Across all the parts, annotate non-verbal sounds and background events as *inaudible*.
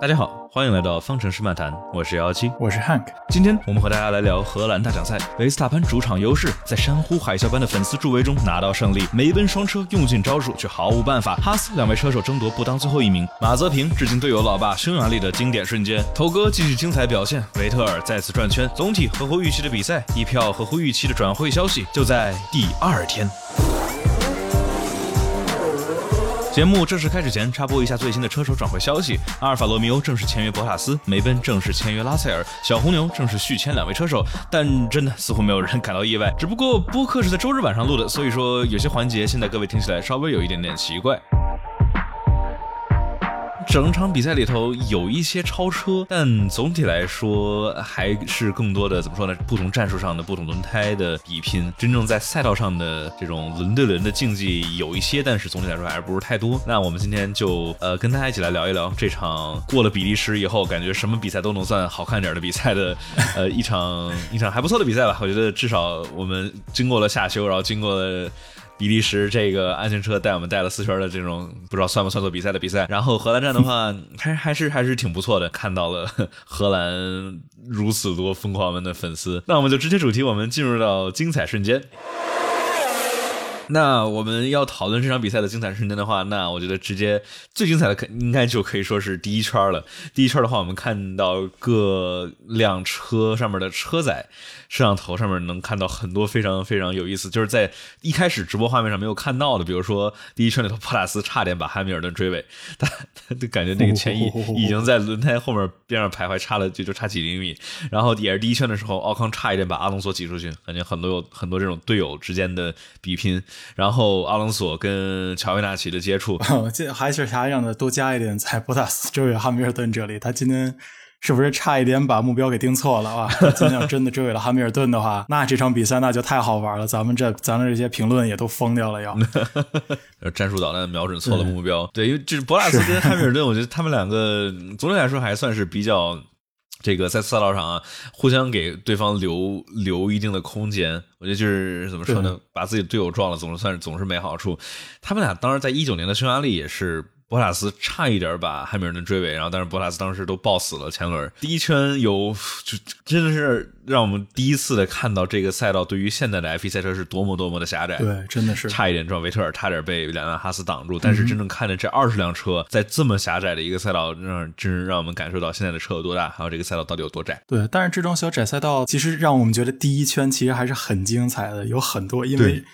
大家好，欢迎来到方程式漫谈，我是幺七，我是 Hank。今天我们和大家来聊荷兰大奖赛，维斯塔潘主场优势，在山呼海啸般的粉丝助威中拿到胜利。梅奔双车用尽招数却毫无办法，哈斯两位车手争夺不当最后一名。马泽平致敬队友老爸匈牙利的经典瞬间，头哥继续精彩表现，维特尔再次转圈。总体合乎预期的比赛，一票合乎预期的转会消息就在第二天。节目正式开始前，插播一下最新的车手转会消息：阿尔法罗密欧正式签约博塔斯，梅奔正式签约拉塞尔，小红牛正式续签两位车手。但真的似乎没有人感到意外，只不过播客是在周日晚上录的，所以说有些环节现在各位听起来稍微有一点点奇怪。整场比赛里头有一些超车，但总体来说还是更多的怎么说呢？不同战术上的不同轮胎的比拼，真正在赛道上的这种轮对轮的竞技有一些，但是总体来说还是不是太多。那我们今天就呃跟大家一起来聊一聊这场过了比利时以后，感觉什么比赛都能算好看点的比赛的呃一场一场还不错的比赛吧。我觉得至少我们经过了夏休，然后经过了。比利时这个安全车带我们带了四圈的这种不知道算不算作比赛的比赛，然后荷兰站的话 *laughs* 还还是还是挺不错的，看到了 *laughs* 荷兰如此多疯狂们的粉丝，那我们就直接主题，我们进入到精彩瞬间。那我们要讨论这场比赛的精彩瞬间的话，那我觉得直接最精彩的可应该就可以说是第一圈了。第一圈的话，我们看到各辆车上面的车载。摄像头上面能看到很多非常非常有意思，就是在一开始直播画面上没有看到的，比如说第一圈里头，普拉斯差点把汉密尔顿追尾，他他就感觉那个前翼已经在轮胎后面边上徘徊，差了就就差几厘米。然后也是第一圈的时候，奥康差一点把阿隆索挤出去，感觉很多有很多这种队友之间的比拼。然后阿隆索跟乔维纳奇的接触，这还是啥样的？多加一点在博塔斯追尾汉密尔顿这里，他今天。是不是差一点把目标给定错了啊？*laughs* 今天要真的追尾了汉密尔顿的话，那这场比赛那就太好玩了。咱们这咱们这些评论也都疯掉了，*laughs* 要战术导弹瞄准错了目标。对，因为这是博拉斯跟汉密尔顿，*laughs* 我觉得他们两个总体来说还算是比较这个在赛道上啊，互相给对方留留一定的空间。我觉得就是怎么说呢，把自己队友撞了，总是算是总是没好处。他们俩当时在一九年的匈牙利也是。博塔斯差一点把汉密尔顿追尾，然后但是博塔斯当时都抱死了前轮。第一圈有就真的是让我们第一次的看到这个赛道对于现在的 F1 赛车是多么多么的狭窄。对，真的是差一点撞维特尔，差点被两辆哈斯挡住。但是真正看着这二十辆车在这么狭窄的一个赛道，让真是让我们感受到现在的车有多大，还有这个赛道到底有多窄。对，但是这种小窄赛道其实让我们觉得第一圈其实还是很精彩的，有很多因为。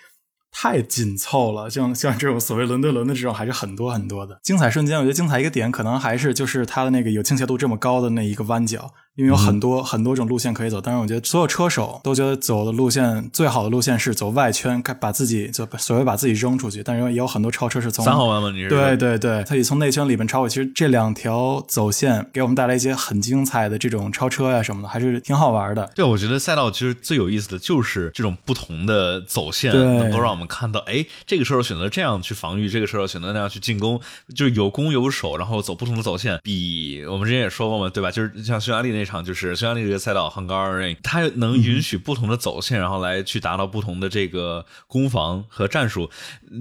太紧凑了，像像这种所谓伦敦轮的这种还是很多很多的精彩瞬间。我觉得精彩一个点可能还是就是它的那个有倾斜度这么高的那一个弯角。因为有很多很多种路线可以走，但是我觉得所有车手都觉得走的路线最好的路线是走外圈，把自己就所谓把自己扔出去。但是也有很多超车是从三号弯吗？你是对对对，他以从内圈里面超过。其实这两条走线给我们带来一些很精彩的这种超车呀什么的，还是挺好玩的。对，我觉得赛道其实最有意思的就是这种不同的走线，能够让我们看到，哎，这个车手选择这样去防御，这个车手选择那样去进攻，就是有攻有守，然后走不同的走线。比我们之前也说过嘛，对吧？就是像匈牙利那。场就是匈牙利这个赛道，h u n g a r y 它能允许不同的走线，然后来去达到不同的这个攻防和战术。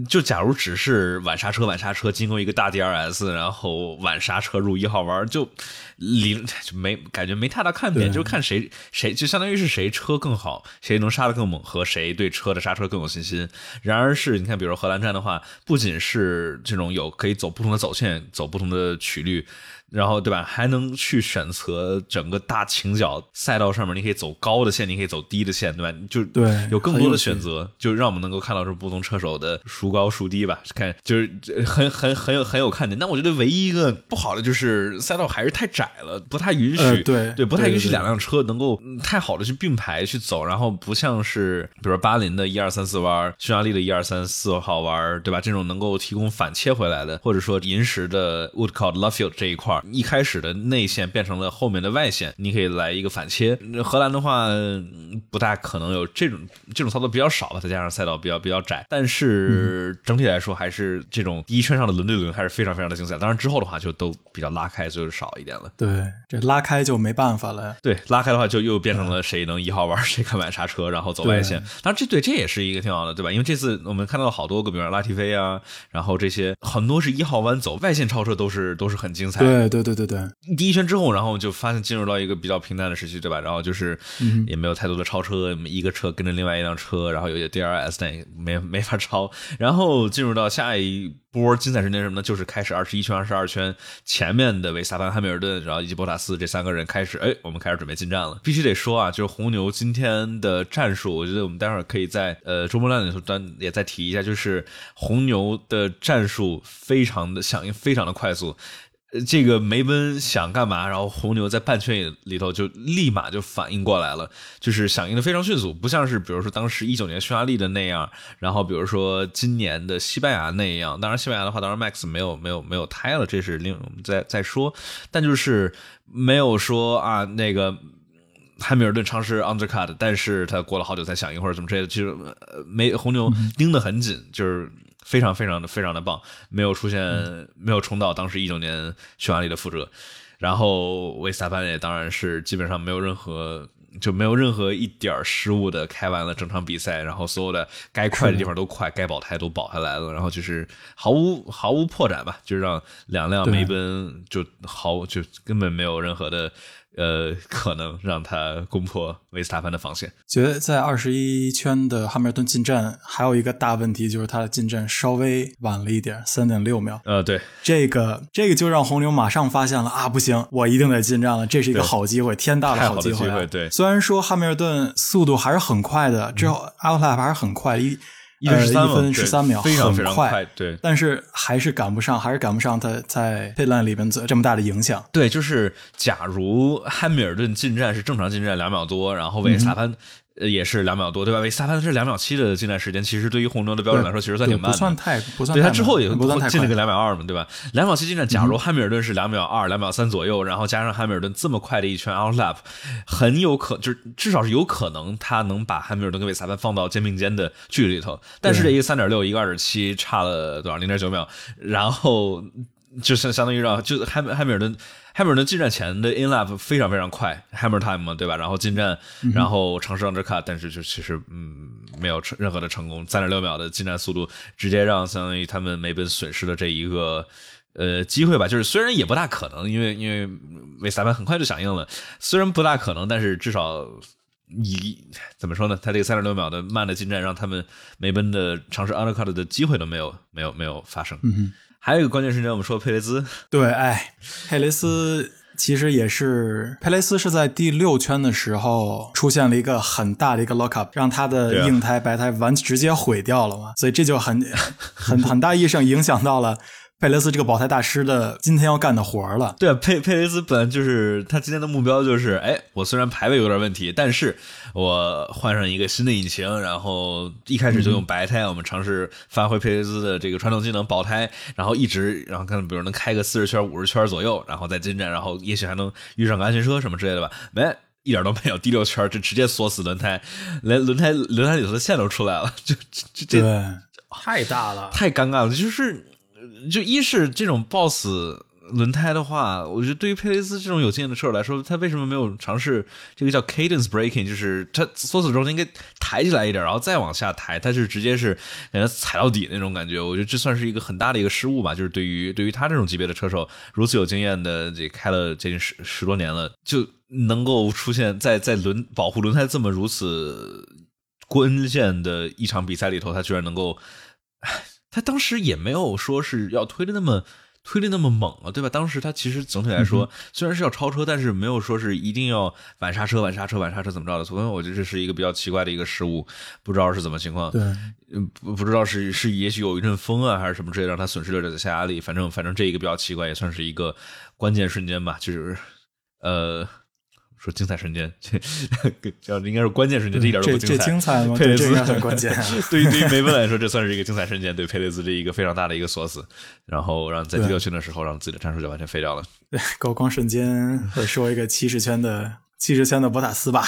就假如只是晚刹车，晚刹车经过一个大 DRS，然后晚刹车入一号弯，就离就没感觉没太大看点，就看谁谁就相当于是谁车更好，谁能刹得更猛，和谁对车的刹车更有信心。然而是你看，比如荷兰站的话，不仅是这种有可以走不同的走线，走不同的曲率。然后对吧？还能去选择整个大倾角赛道上面，你可以走高的线，你可以走低的线，对吧？就对，有更多的选择，就让我们能够看到这不同车手的孰高孰低吧。看，就是很很很有很有看点。但我觉得唯一一个不好的就是赛道还是太窄了，不太允许，对对，不太允许两辆车能够太好的去并排去走。然后不像是比如巴林的一二三四弯，匈牙利的一二三四号弯，对吧？这种能够提供反切回来的，或者说临时的 Woodcourt Luffield 这一块。一开始的内线变成了后面的外线，你可以来一个反切。荷兰的话不大可能有这种这种操作比较少吧，再加上赛道比较比较窄，但是整体来说还是这种第一圈上的轮对轮还是非常非常的精彩。当然之后的话就都比较拉开，就是少一点了。对，这拉开就没办法了。对，拉开的话就又变成了谁能一号弯谁敢买刹车，然后走外线。当然这对这也是一个挺好的，对吧？因为这次我们看到了好多个，比如拉提菲啊，然后这些很多是一号弯走外线超车都是都是很精彩。对。对对对对对，第一圈之后，然后就发现进入到一个比较平淡的时期，对吧？然后就是也没有太多的超车，一个车跟着另外一辆车，然后有些 DRS 但也没没法超。然后进入到下一波精彩时间什么呢？就是开始二十一圈、二十二圈，前面的维萨潘、汉密尔顿，然后以及博塔斯这三个人开始，哎，我们开始准备进站了。必须得说啊，就是红牛今天的战术，我觉得我们待会儿可以在呃周末乱里头单也再提一下，就是红牛的战术非常的响应，非常的快速。这个梅奔想干嘛，然后红牛在半圈里头就立马就反应过来了，就是响应的非常迅速，不像是比如说当时一九年匈牙利的那样，然后比如说今年的西班牙那样。当然西班牙的话，当然 Max 没有没有没有胎了，这是另我们再再说。但就是没有说啊，那个汉密尔顿尝试 undercut，但是他过了好久才响应或者怎么之类的，其实没红牛盯得很紧，就是。非常非常的非常的棒，没有出现，没有重蹈当时一九年匈牙利的覆辙。然后维斯塔潘也当然是基本上没有任何就没有任何一点失误的开完了整场比赛，然后所有的该快的地方都快，该保胎都保下来了，然后就是毫无毫无破绽吧，就让两辆梅奔就毫就根本没有任何的。呃，可能让他攻破维斯塔潘的防线。觉得在二十一圈的汉密尔顿进站还有一个大问题，就是他的进站稍微晚了一点，三点六秒。呃，对，这个这个就让红牛马上发现了啊，不行，我一定得进站了，这是一个好机会，天大的好机会。对，虽然说汉密尔顿速度还是很快的，之后阿尔塔还是很快一。一分十三秒，非常非常快，对，但是还是赶不上，还是赶不上他在佩兰里边这么大的影响。对，就是假如汉密尔顿进站是正常进站两秒多，然后维斯塔潘。呃，也是两秒多，对吧？维斯塔潘是两秒七的进站时间，其实对于红牛的标准来说，其实算挺慢的，不算太不算。对他之后也进了个两秒二嘛，对吧？两秒七进站，假如汉密尔顿是两秒二、两秒三左右，然后加上汉密尔顿这么快的一圈 out lap，很有可就是至少是有可能他能把汉密尔顿跟维斯塔潘放到肩并肩的距离里头。但是这一个三点六，一个二点七，差了多少？零点九秒，然后就相相当于让就汉汉密尔顿。Hamilton 进站前的 in lap 非常非常快，Hammer time 嘛，对吧？然后进站，然后尝试 undercut，但是就其实嗯没有成任何的成功，三点六秒的进站速度，直接让相当于他们梅奔损失了这一个呃机会吧。就是虽然也不大可能，因为因为维斯塔潘很快就响应了，虽然不大可能，但是至少你怎么说呢？他这个三点六秒的慢的进站，让他们梅奔的尝试 undercut 的机会都没有没有没有发生。嗯还有一个关键瞬间，我们说佩雷兹。对，哎，佩雷斯其实也是，佩雷斯是在第六圈的时候出现了一个很大的一个 lock up，让他的硬胎白胎完直接毁掉了嘛，所以这就很很很大意义上影响到了。佩雷斯这个保胎大师的今天要干的活儿了。对啊，佩佩雷斯本来就是他今天的目标，就是哎，我虽然排位有点问题，但是我换上一个新的引擎，然后一开始就用白胎，我们尝试发挥佩雷斯的这个传统技能保胎，然后一直，然后看比如能开个四十圈、五十圈左右，然后再进站，然后也许还能遇上个安全车什么之类的吧。没，一点都没有，第六圈就直接锁死轮胎，连轮胎轮胎里头的线都出来了，就这这太大了，太尴尬了，就是。就一是这种 BOSS 轮胎的话，我觉得对于佩雷斯这种有经验的车手来说，他为什么没有尝试这个叫 cadence breaking，就是他缩死之后应该抬起来一点，然后再往下抬，他是直接是感觉踩到底那种感觉。我觉得这算是一个很大的一个失误吧。就是对于对于他这种级别的车手，如此有经验的，这开了接近十十多年了，就能够出现在在轮保护轮胎这么如此关键的一场比赛里头，他居然能够。他当时也没有说是要推的那么推的那么猛了，对吧？当时他其实总体来说虽然是要超车，但是没有说是一定要晚刹车、晚刹车、晚刹车怎么着的。所以我觉得这是一个比较奇怪的一个失误，不知道是怎么情况。对，不不知道是是也许有一阵风啊，还是什么之类，让他损失了这个下压力。反正反正这一个比较奇怪，也算是一个关键瞬间吧。就是呃。说精彩瞬间，这叫应该是关键瞬间，这一点都不精彩。这精彩吗？佩雷兹很关键。*laughs* 对于对于梅奔来说，这算是一个精彩瞬间，对佩雷兹这一个非常大的一个锁死，然后让在第六圈的时候，让自己的战术就完全废掉了。对，*laughs* 高光瞬间，会说一个七十圈的七十圈的博塔斯吧，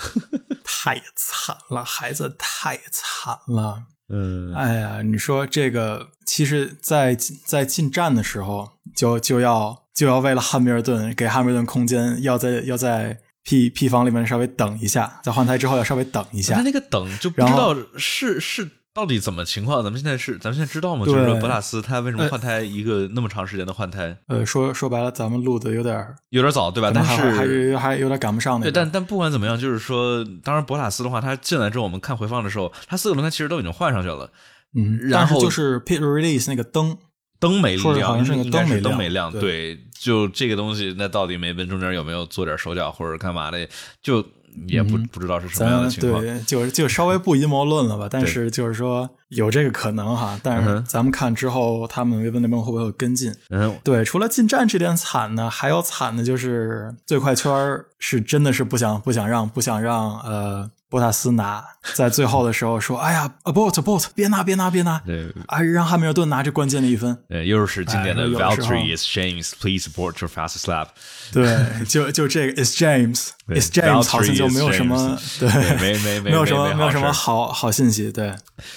*laughs* 太惨了，孩子太惨了。嗯，哎呀，你说这个，其实，在在进站的时候，就就要就要为了汉密尔顿给汉密尔顿空间，要在要在 P P 房里面稍微等一下，在换胎之后要稍微等一下。他那个等就不知道是是到底怎么情况？咱们现在是，咱们现在知道吗？就是说博塔斯他为什么换胎一个那么长时间的换胎？呃，说说白了，咱们录的有点有点早，对吧？但是还是还有点赶不上对，但但不管怎么样，就是说，当然博塔斯的话，他进来之后，我们看回放的时候，他四个轮胎其实都已经换上去了。嗯，然后就是 pit release 那个灯灯没亮，好像是个灯没灯没亮。对，就这个东西，那到底梅奔中间有没有做点手脚或者干嘛的？就。也不不知道是什么样的情况，对，就就稍微不阴谋论了吧。但是就是说有这个可能哈。但是咱们看之后，他们维本那边会不会有跟进？嗯，对，除了进站这点惨呢，还有惨的就是最快圈是真的是不想不想让不想让呃。波塔斯拿在最后的时候说：“哎呀，abort abort，别拿别拿别拿！”对，啊，让汉密尔顿拿这关键的一分。对，又是经典的 Valtteri is James，please abort your fast slap。*laughs* 对，就就这个 is James，is James，*laughs* 好像就没有什么 *laughs* 对，没没没有什么没有什么好好信息。对，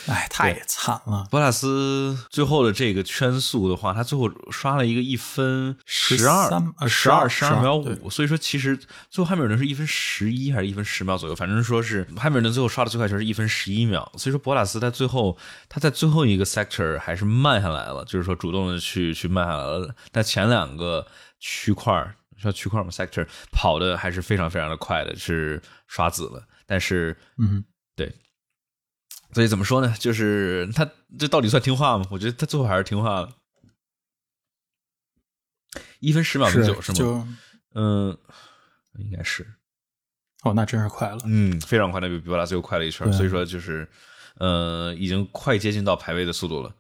哎，太惨了。博塔斯最后的这个圈速的话，他最后刷了一个一分十二十二十二秒五，所以说其实最后汉密尔顿是一分十一还是一分十秒左右，反正说是。汉密尔顿最后刷的最快圈是一分十一秒，所以说博拉斯他最后他在最后一个 sector 还是慢下来了，就是说主动的去去慢下来了。但前两个区块叫区块嘛？sector 跑的还是非常非常的快的，是刷子了。但是，嗯，对，所以怎么说呢？就是他这到底算听话吗？我觉得他最后还是听话了。一分十秒零九是吗？嗯，应该是。哦，那真是快了，嗯，非常快，那比比博拉最后快了一圈，所以说就是，呃，已经快接近到排位的速度了，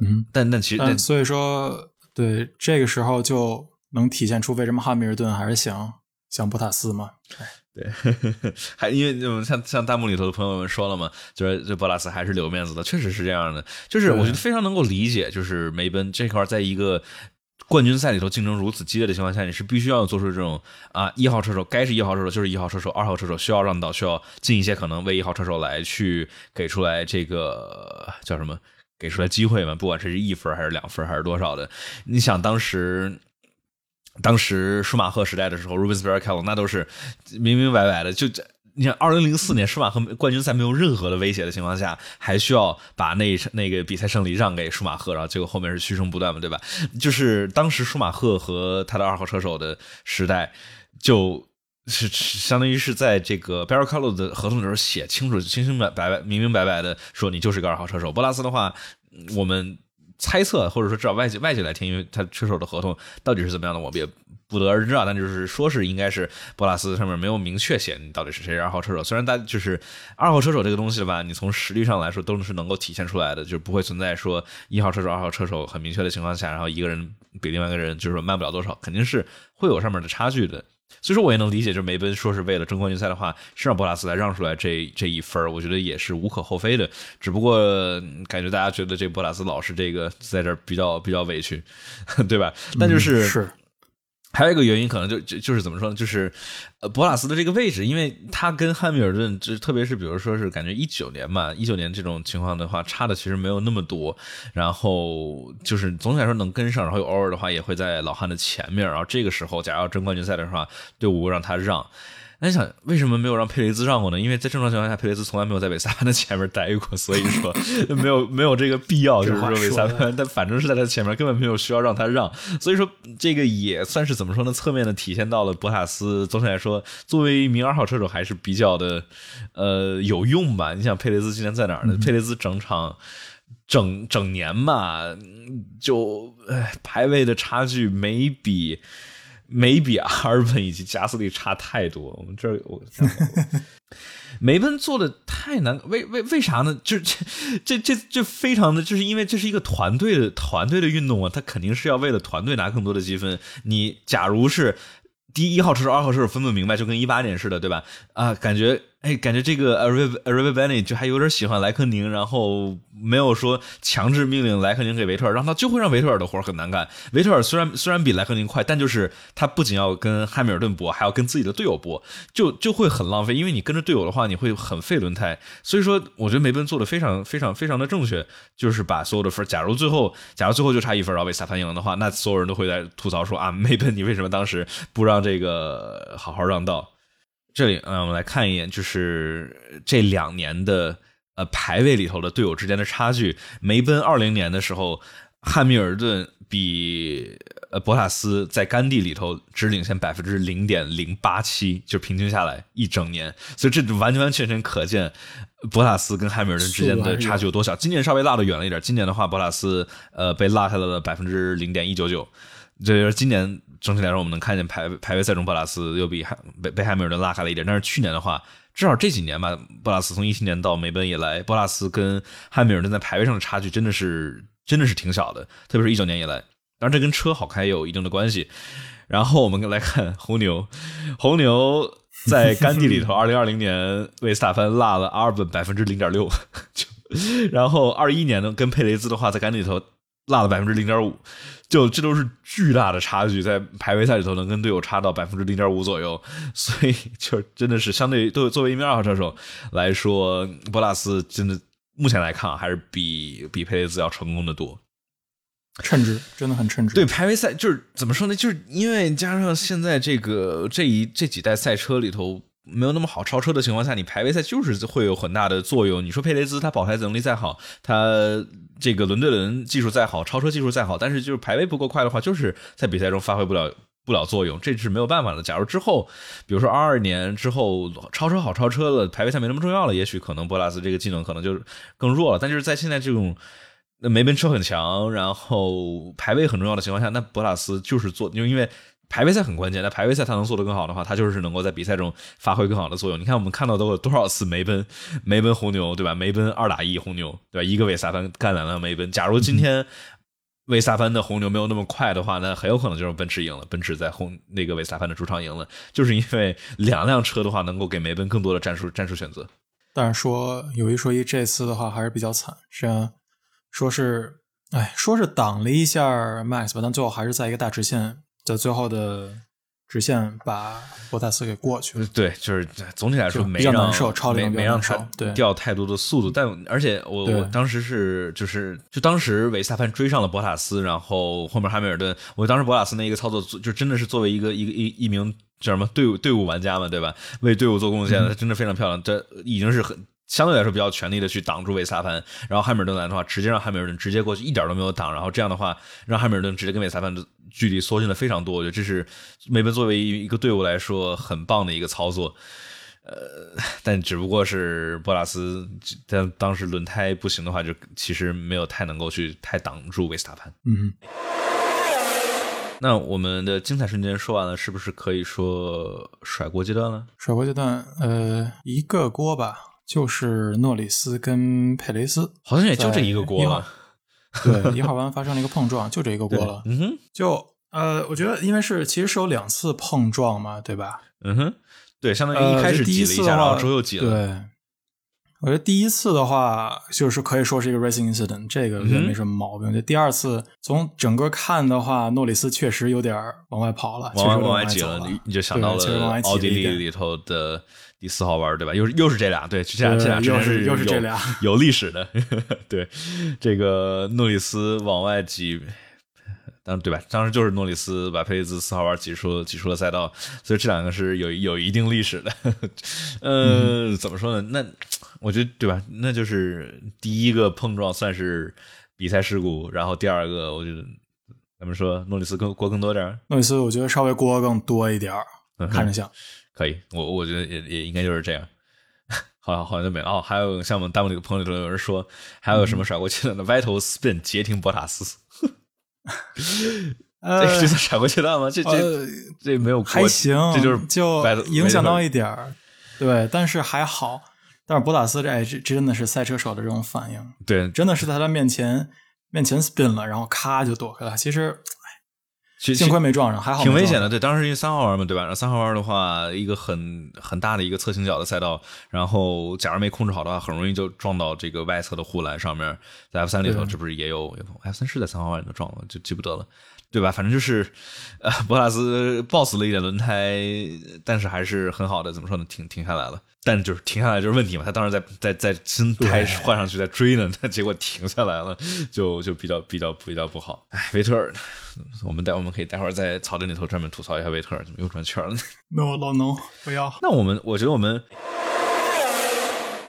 嗯，但但其实，所以说，对这个时候就能体现出为什么汉密尔顿还是想想博塔斯嘛，对，*laughs* 还因为像像弹幕里头的朋友们说了嘛，就是这博拉斯还是留面子的，确实是这样的，就是我觉得非常能够理解，就是梅奔这块在一个。冠军赛里头竞争如此激烈的情况下，你是必须要做出这种啊一号车手该是一号车手就是一号车手，二号车手需要让道，需要尽一些可能为一号车手来去给出来这个叫什么，给出来机会嘛，不管是一分还是两分还是多少的。你想当时，当时舒马赫时代的时候，Rubens Barrichello 那都是明明白白的就这。你看，二零零四年舒马赫冠军赛没有任何的威胁的情况下，还需要把那那个比赛胜利让给舒马赫，然后结果后面是嘘声不断嘛，对吧？就是当时舒马赫和他的二号车手的时代，就是相当于是在这个 b a r r i c a l o 的合同里头写清楚、清清白白、明明白白的说你就是个二号车手。博拉斯的话，我们猜测或者说至少外界外界来听，因为他车手的合同到底是怎么样的，我们也。不得而知啊，但就是说是应该是博拉斯上面没有明确写你到底是谁是二号车手。虽然大就是二号车手这个东西吧，你从实力上来说都是能够体现出来的，就是不会存在说一号车手、二号车手很明确的情况下，然后一个人比另外一个人就是说慢不了多少，肯定是会有上面的差距的。所以说我也能理解，就是梅奔说是为了争冠军赛的话，是让博拉斯来让出来这这一分我觉得也是无可厚非的。只不过感觉大家觉得这博拉斯老是这个在这比较比较委屈，*laughs* 对吧？那就是是。还有一个原因，可能就就就是怎么说呢？就是，呃，博拉斯的这个位置，因为他跟汉密尔顿，就特别是比如说是感觉一九年嘛，一九年这种情况的话，差的其实没有那么多。然后就是总体来说能跟上，然后偶尔的话也会在老汉的前面。然后这个时候，假如要争冠军赛的话，队伍让他让。那你想，为什么没有让佩雷兹让过呢？因为在正常情况下，佩雷兹从来没有在韦萨潘的前面待过，所以说 *laughs* 没有没有这个必要，就是说韦萨潘，但反正是在他前面，根本没有需要让他让。所以说，这个也算是怎么说呢？侧面的体现到了博塔斯。总体来说，作为一名二号车手，还是比较的呃有用吧。你想，佩雷兹今天在哪儿呢？佩雷兹整场整整年嘛，就排位的差距没比。没比阿尔本以及加斯利差太多。我们这儿我 *laughs* 梅奔做的太难，为为为啥呢？就这这这这非常的，就是因为这是一个团队的团队的运动啊，他肯定是要为了团队拿更多的积分。你假如是第一号车手、二号车手分不明白，就跟一八年似的，对吧？啊，感觉。哎，感觉这个 a r i v a r i v a b e n y 就还有点喜欢莱克宁，然后没有说强制命令莱克宁给维特尔，让他就会让维特尔的活很难干。维特尔虽然虽然比莱克宁快，但就是他不仅要跟汉密尔顿搏，还要跟自己的队友搏，就就会很浪费。因为你跟着队友的话，你会很费轮胎。所以说，我觉得梅奔做的非常非常非常的正确，就是把所有的分，假如最后假如最后就差一分，然后被萨潘赢了的话，那所有人都会在吐槽说啊，梅奔你为什么当时不让这个好好让道？这里，嗯，我们来看一眼，就是这两年的呃排位里头的队友之间的差距，梅奔二零年的时候，汉密尔顿比呃博塔斯在甘地里头只领先百分之零点零八七，就平均下来一整年，所以这完完全全可见博塔斯跟汉密尔顿之间的差距有多小。今年稍微落得远了一点，今年的话，博塔斯呃被落下来了百分之零点一九九，就是今年整体来说，我们能看见排排位赛中博拉斯又比汉被被汉密尔顿拉开了一点，但是去年的话。至少这几年吧，博拉斯从一七年到梅奔以来，博拉斯跟汉密尔顿在排位上的差距真的是真的是挺小的，特别是一九年以来。当然，这跟车好开有一定的关系。然后我们来看红牛，红牛在干地里头，*laughs* 二零二零年为斯塔潘落了阿尔本百分之零点六，然后二一年呢，跟佩雷兹的话在干地里头落了百分之零点五。就这都是巨大的差距，在排位赛里头能跟队友差到百分之零点五左右，所以就真的是相对都作为一名二号车手来说，博拉斯真的目前来看还是比比佩雷兹要成功的多，称职，真的很称职。对排位赛就是怎么说呢？就是因为加上现在这个这一这几代赛车里头。没有那么好超车的情况下，你排位赛就是会有很大的作用。你说佩雷兹他保胎能力再好，他这个轮对轮技术再好，超车技术再好，但是就是排位不够快的话，就是在比赛中发挥不了不了作用，这是没有办法的。假如之后，比如说二二年之后超车好超车了，排位赛没那么重要了，也许可能博拉斯这个技能可能就更弱了。但就是在现在这种那梅奔车很强，然后排位很重要的情况下，那博拉斯就是做，就因为。排位赛很关键，那排位赛他能做得更好的话，他就是能够在比赛中发挥更好的作用。你看，我们看到都有多少次梅奔、梅奔红牛，对吧？梅奔二打一红牛，对吧？一个维萨潘干完了梅奔。假如今天维萨潘的红牛没有那么快的话，那很有可能就是奔驰赢了，奔驰在红那个维萨潘的主场赢了，就是因为两辆车的话能够给梅奔更多的战术战术选择。但是说有一说一，这次的话还是比较惨，是说是哎，说是挡了一下 Max 吧，但最后还是在一个大直线。在最后的直线把博塔斯给过去了。对，就是总体来说没让难受，超没没让他对掉太多的速度。但而且我我当时是就是就当时维斯塔潘追上了博塔斯，然后后面汉密尔顿，我当时博塔斯那一个操作就真的是作为一个一个一一名叫什么队伍队伍玩家嘛，对吧？为队伍做贡献，他真的非常漂亮。这已经是很。相对来说比较全力的去挡住维斯塔潘，然后汉密尔顿来的话，直接让汉密尔顿直接过去，一点都没有挡，然后这样的话，让汉密尔顿直接跟维斯塔潘的距离缩近了非常多。我觉得这是梅奔作为一个队伍来说很棒的一个操作。呃，但只不过是博拉斯但当时轮胎不行的话，就其实没有太能够去太挡住维斯塔潘。嗯，那我们的精彩瞬间说完了，是不是可以说甩锅阶段了？甩锅阶段，呃，一个锅吧。就是诺里斯跟佩雷斯，好像也就这一个锅了。*laughs* 对，一号弯发生了一个碰撞，就这一个锅了。嗯哼，就呃，我觉得因为是其实是有两次碰撞嘛，对吧？嗯哼，对，相当于一开始挤了一下，然后之后又挤了。对，我觉得第一次的话，就是可以说是一个 racing incident，这个我觉得没什么毛病。就第二次，从整个看的话，诺里斯确实有点往外跑了，往往外挤了。你你就想到了奥地利里头的。第四号弯对吧？又是又是这俩，对，这俩这俩又是又是这俩 *laughs* 有历史的，对，这个诺里斯往外挤，当对吧？当时就是诺里斯把佩雷兹四号弯挤出挤出了赛道，所以这两个是有有一定历史的。呃，怎么说呢？那我觉得对吧？那就是第一个碰撞算是比赛事故，然后第二个我觉得咱们说诺里斯更锅更多点诺里斯我觉得稍微锅更多一点看着像。可以，我我觉得也也应该就是这样。好像好像就没了哦。还有像我们弹幕里的朋友里头有人说，还有什么甩过去的呢？Vital Spin 截停博塔斯，*laughs* 这这算甩过去的吗？这这这没有还行，这就是就影响到一点儿。对，但是还好。但是博塔斯这这真的是赛车手的这种反应，对，真的是在他面前面前 spin 了，然后咔就躲开了。其实。幸亏没撞上，还好。挺危险的，对，当时因为三号弯嘛，对吧？然后三号弯的话，一个很很大的一个侧倾角的赛道，然后假如没控制好的话，很容易就撞到这个外侧的护栏上面。在 F 三里头，这不是也有？F 三是在三号弯里头撞了，就记不得了，对吧？反正就是，呃，博拉斯抱死了一点轮胎，但是还是很好的，怎么说呢？停停下来了。但就是停下来就是问题嘛，他当时在在在新胎换上去在追呢，他 *laughs* 结果停下来了，就就比较比较比较不好。哎，维特尔，我们待我们可以待会儿在草地里头专门吐槽一下维特尔怎么又转圈了。no 老农不要。那我们我觉得我们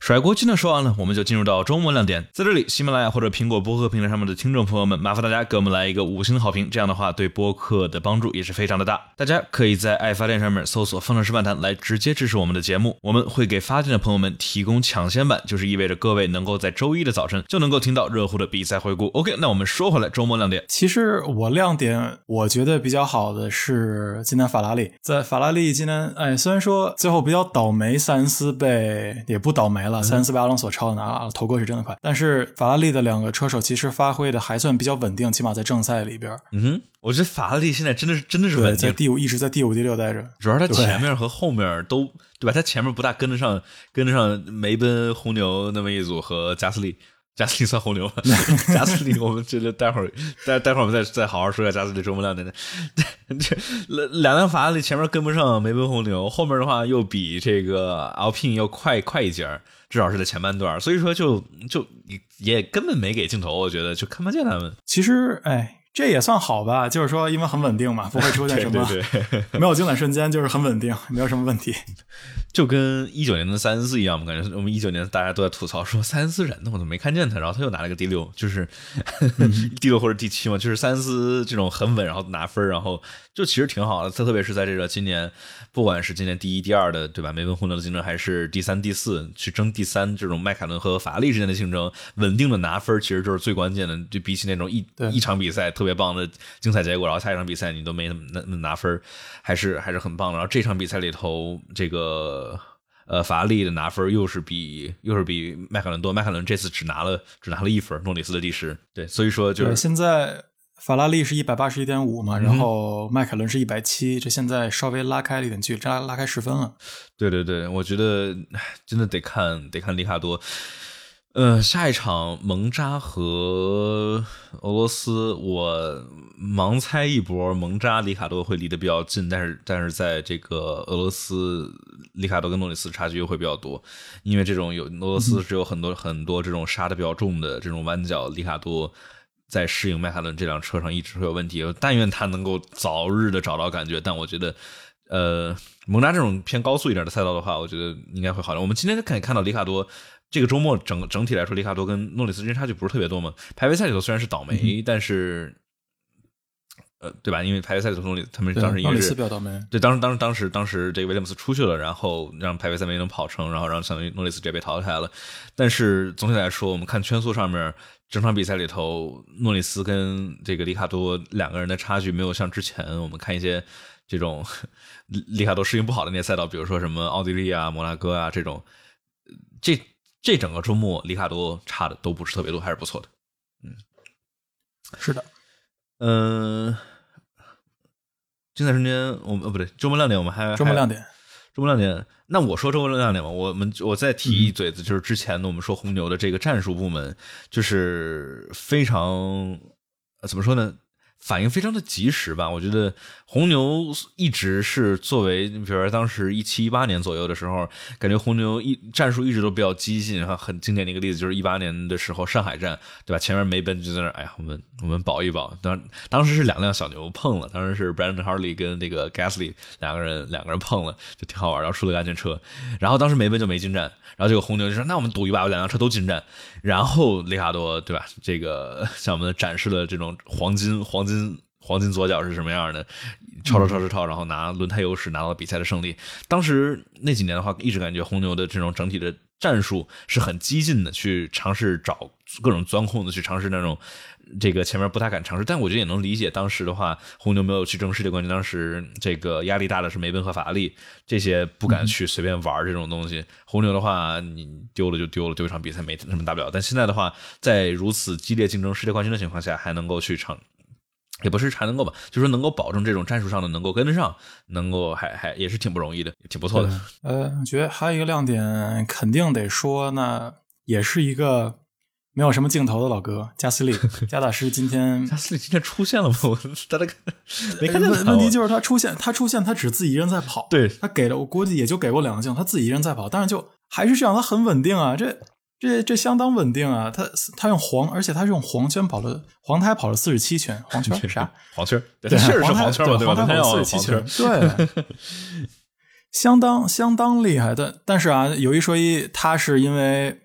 甩锅今天说完了，我们就进入到周末亮点。在这里，喜马拉雅或者苹果播客平台上面的听众朋友们，麻烦大家给我们来一个五星好评，这样的话对播客的帮助也是非常的大。大家可以在爱发电上面搜索“方程式漫谈”来直接支持我们的节目，我们会给发电的朋友们提供抢先版，就是意味着各位能够在周一的早晨就能够听到热乎的比赛回顾。OK，那我们说回来，周末亮点。其实我亮点我觉得比较好的是今天法拉利，在法拉利今天，哎，虽然说最后比较倒霉，塞恩斯被也不倒霉了，塞恩斯被阿隆索超拿了，头哥是真的快，但是法拉利的两个车手其实发挥的还算比较稳定，起码在正赛里边。嗯哼，我觉得法拉利现在真的是真的是稳定，在第五一直在第五第六待着，主要是他前面和后面都对吧？他前面不大跟得上，跟得上梅奔、红牛那么一组和加斯利。加斯利算红牛吗？*laughs* *laughs* 加斯利，我们觉得待会儿待待会儿我们再再好好说一下加斯利周末亮点。*laughs* 这两两辆法拉利前面跟不上梅奔红牛，后面的话又比这个 Alpine 要快快一截至少是在前半段，所以说就就也根本没给镜头，我觉得就看不见他们。其实，哎。这也算好吧，就是说，因为很稳定嘛，不会出现什么没有精彩瞬间，就是很稳定，没有什么问题。*laughs* 就跟一九年的三四一样，我感觉我们一九年大家都在吐槽说三四人呢，我怎么没看见他？然后他又拿了个第六，就是 *laughs* 第六或者第七嘛，就是三四这种很稳，然后拿分，然后就其实挺好的。特特别是在这个今年，不管是今年第一、第二的对吧？梅奔、红牛的竞争，还是第三、第四去争第三，这种迈凯伦和法拉利之间的竞争，稳定的拿分其实就是最关键的。就比起那种一一场比赛。特别棒的精彩结果，然后下一场比赛你都没拿拿分，还是还是很棒的。然后这场比赛里头，这个呃法拉利的拿分又是比又是比迈凯伦多，迈凯伦这次只拿了只拿了一分，诺里斯的第十。对，所以说就是现在法拉利是一百八十一点五嘛，然后迈凯伦是一百七，这现在稍微拉开了一点距离，拉拉开十分了。对对对，我觉得真的得看得看里卡多。呃，下一场蒙扎和俄罗斯，我盲猜一波，蒙扎里卡多会离得比较近，但是但是在这个俄罗斯，里卡多跟诺里斯差距又会比较多，因为这种有俄罗斯是有很多很多这种刹的比较重的这种弯角，里卡多在适应迈凯伦这辆车上一直会有问题，但愿他能够早日的找到感觉，但我觉得，呃，蒙扎这种偏高速一点的赛道的话，我觉得应该会好点。我们今天可以看到里卡多。这个周末整整体来说，里卡多跟诺里斯之间差距不是特别多嘛？排位赛里头虽然是倒霉，但是，呃，对吧？因为排位赛里头诺里他们当时因为是比较倒霉，对，当时当时当时当时这个威廉姆斯出去了，然后让排位赛没能跑成，然后让相当于诺里斯直接被淘汰了。但是总体来说，我们看圈速上面，整场比赛里头，诺里斯跟这个里卡多两个人的差距没有像之前我们看一些这种里卡多适应不好的那些赛道，比如说什么奥地利啊、摩纳哥啊这种，这。这整个周末，里卡多差的都不是特别多，还是不错的。嗯，是的。嗯，精彩瞬间，我们呃不对，周末亮点我们还周末亮点，周末亮点。那我说周末亮点吧，我们我再提一嘴子，就是之前呢，我们说红牛的这个战术部门，就是非常怎么说呢？反应非常的及时吧，我觉得红牛一直是作为，比如说当时一七一八年左右的时候，感觉红牛一战术一直都比较激进，哈，很经典的一个例子就是一八年的时候上海站，对吧？前面梅奔就在那，哎呀，我们我们保一保，当当时是两辆小牛碰了，当时是 Brandon Harley 跟那个 Gasly 两个人两个人碰了，就挺好玩，然后出了个安全车，然后当时梅奔就没进站，然后这个红牛就说那我们赌一把，两辆车都进站，然后雷卡多对吧？这个向我们展示了这种黄金黄金。黄金左脚是什么样的？超超超超超，然后拿轮胎优势拿到了比赛的胜利。当时那几年的话，一直感觉红牛的这种整体的战术是很激进的，去尝试找各种钻空子，去尝试那种这个前面不太敢尝试。但我觉得也能理解，当时的话，红牛没有去争世界冠军，当时这个压力大的是梅奔和法拉利，这些不敢去随便玩这种东西。红牛的话，你丢了就丢了，丢一场比赛没什么大不了。但现在的话，在如此激烈竞争世界冠军的情况下，还能够去尝。也不是还能够吧，就是说能够保证这种战术上的能够跟得上，能够还还也是挺不容易的，挺不错的。呃，我觉得还有一个亮点，肯定得说，那也是一个没有什么镜头的老哥加斯利加大师。今天 *laughs* 加斯利今天出现了吗？*laughs* 我大家没看见。问题就是他出现，他出现，他只自己一人在跑。对他给了我估计也就给过两个镜，他自己一人在跑，但是就还是这样，他很稳定啊，这。这这相当稳定啊！他他用黄，而且他是用黄圈跑了黄胎跑了四十七圈，黄圈 *laughs* 啥？黄圈，对，确实是黄圈嘛，对吧？黄胎跑了四十七圈，对。*laughs* 相当相当厉害的。但是啊，有一说一，他是因为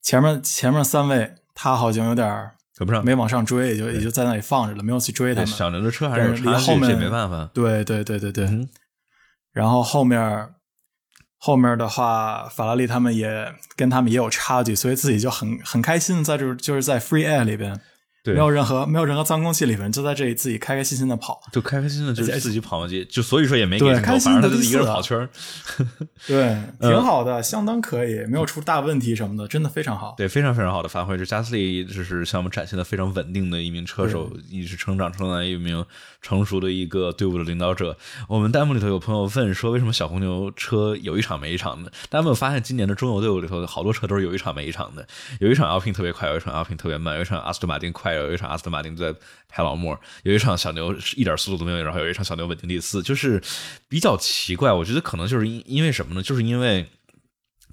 前面前面三位他好像有点跟不上，没往上追，也就也就在那里放着了，没有去追他们。小牛的车还是离后面没办法。对对对对对。然后后面后面的话，法拉利他们也跟他们也有差距，所以自己就很很开心，在这就是在 Free Air 里边。没有任何没有任何脏空气里面，就在这里自己开开心心的跑，就开开心心的就自己跑完街，就所以说也没对开心的一个人跑圈 *laughs* 对，挺好的，相当可以，没有出大问题什么的，真的非常好。对，非常非常好的发挥，这加斯利就是向我们展现的非常稳定的一名车手，一直成长成为一名成熟的一个队伍的领导者。我们弹幕里头有朋友问说，为什么小红牛车有一场没一场的？大家没有发现今年的中游队伍里头好多车都是有一场没一场的，有一场阿平特别快，有一场阿平特别慢，有一场阿斯顿马丁快。有一场阿斯顿马丁在拍老莫，有一场小牛一点速度都没有，然后有一场小牛稳定第四，就是比较奇怪。我觉得可能就是因因为什么呢？就是因为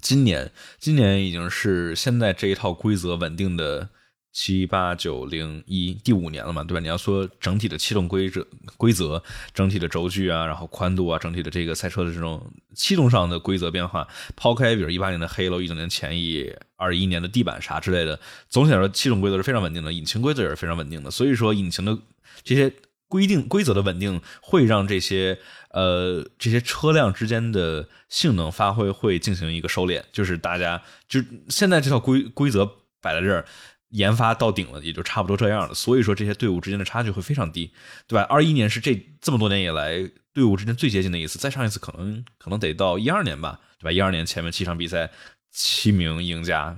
今年今年已经是现在这一套规则稳定的。七八九零一第五年了嘛，对吧？你要说整体的气动规则、规则、整体的轴距啊，然后宽度啊，整体的这个赛车的这种气动上的规则变化，抛开比如一八年的黑楼、一九年前翼、二一年的地板啥之类的，总体来说气动规则是非常稳定的，引擎规则也是非常稳定的。所以说，引擎的这些规定规则的稳定，会让这些呃这些车辆之间的性能发挥会进行一个收敛，就是大家就现在这套规规则摆在这儿。研发到顶了，也就差不多这样了。所以说，这些队伍之间的差距会非常低，对吧？二一年是这这么多年以来队伍之间最接近的一次，再上一次可能可能得到一二年吧，对吧？一二年前面七场比赛七名赢家，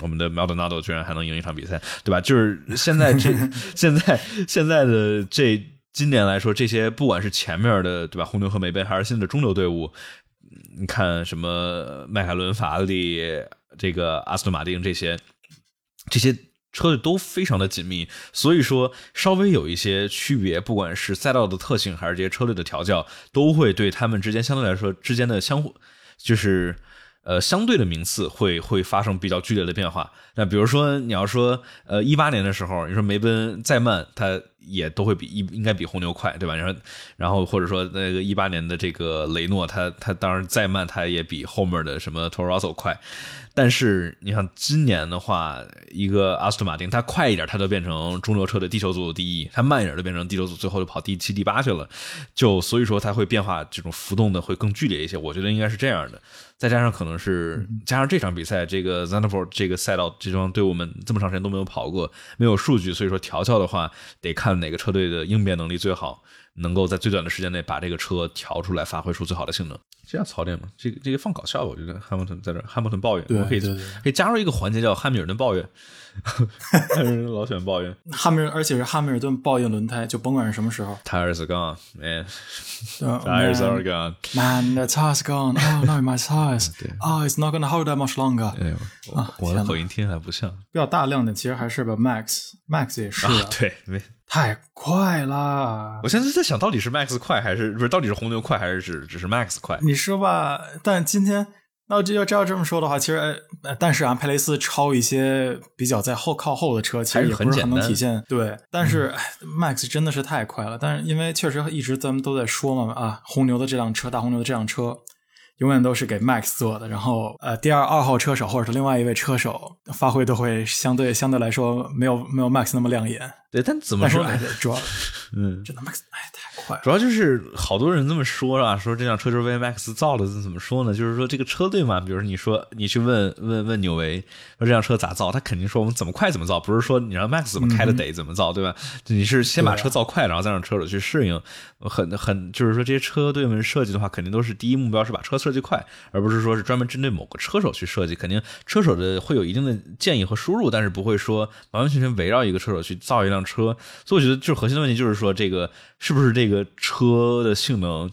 我们的 Maldonado 居然还能赢一场比赛，对吧？就是现在这 *laughs* 现在现在的这今年来说，这些不管是前面的对吧，红牛和美杯，还是现在的中流队伍，你看什么迈凯伦、法拉利、这个阿斯顿马丁这些。这些车队都非常的紧密，所以说稍微有一些区别，不管是赛道的特性还是这些车队的调教，都会对他们之间相对来说之间的相互，就是呃相对的名次会会发生比较剧烈的变化。那比如说你要说呃一八年的时候，你说梅奔再慢，它也都会比一应该比红牛快，对吧？然后然后或者说那个一八年的这个雷诺，它它当然再慢，它也比后面的什么 Toro 快。但是你看今年的话，一个阿斯顿马丁，它快一点，它就变成中流车的地球组第一；它慢一点，就变成地球组最后就跑第七、第八去了。就所以说，它会变化，这种浮动的会更剧烈一些。我觉得应该是这样的。再加上可能是加上这场比赛，这个 Zandvoort 这个赛道，这双队伍们这么长时间都没有跑过，没有数据，所以说调教的话，得看哪个车队的应变能力最好。能够在最短的时间内把这个车调出来，发挥出最好的性能，这样槽点吗？这个这个放搞笑，我觉得汉密顿在这，汉密顿抱怨，我可以可以加入一个环节叫汉密尔顿抱怨，老喜欢抱怨汉密尔，而且是汉密尔顿抱怨轮胎，就甭管是什么时候，tires gone，man，tires are gone，man，the tires gone，oh no，my tires，oh it's not gonna hold that much longer，我的口音听还不像，比较大亮点，其实还是个 Max，Max 也是，对，没。太快了！我现在在想到底是 Max 快还是不是？到底是红牛快还是只只是 Max 快？你说吧。但今天那这要这要这么说的话，其实但是啊，佩雷斯超一些比较在后靠后的车，其实也不是很能体现。对，但是 Max 真的是太快了。但是因为确实一直咱们都在说嘛啊，红牛的这辆车，大红牛的这辆车。永远都是给 Max 做的，然后呃，第二二号车手或者是另外一位车手发挥都会相对相对来说没有没有 Max 那么亮眼。对，但怎么说呢？主要，*laughs* 嗯，真的 Max 哎太快。主要就是好多人这么说啊，说这辆车就是为 Max 造的，怎么说呢？就是说这个车队嘛，比如说你说你去问问问纽维说这辆车咋造，他肯定说我们怎么快怎么造，不是说你让 Max 怎么开的得怎么造，对吧？你是先把车造快，然后再让车手去适应。很很就是说这些车队们设计的话，肯定都是第一目标是把车设计快，而不是说是专门针对某个车手去设计。肯定车手的会有一定的建议和输入，但是不会说完完全全围绕一个车手去造一辆车。所以我觉得，就是核心的问题就是说，这个是不是这个车的性能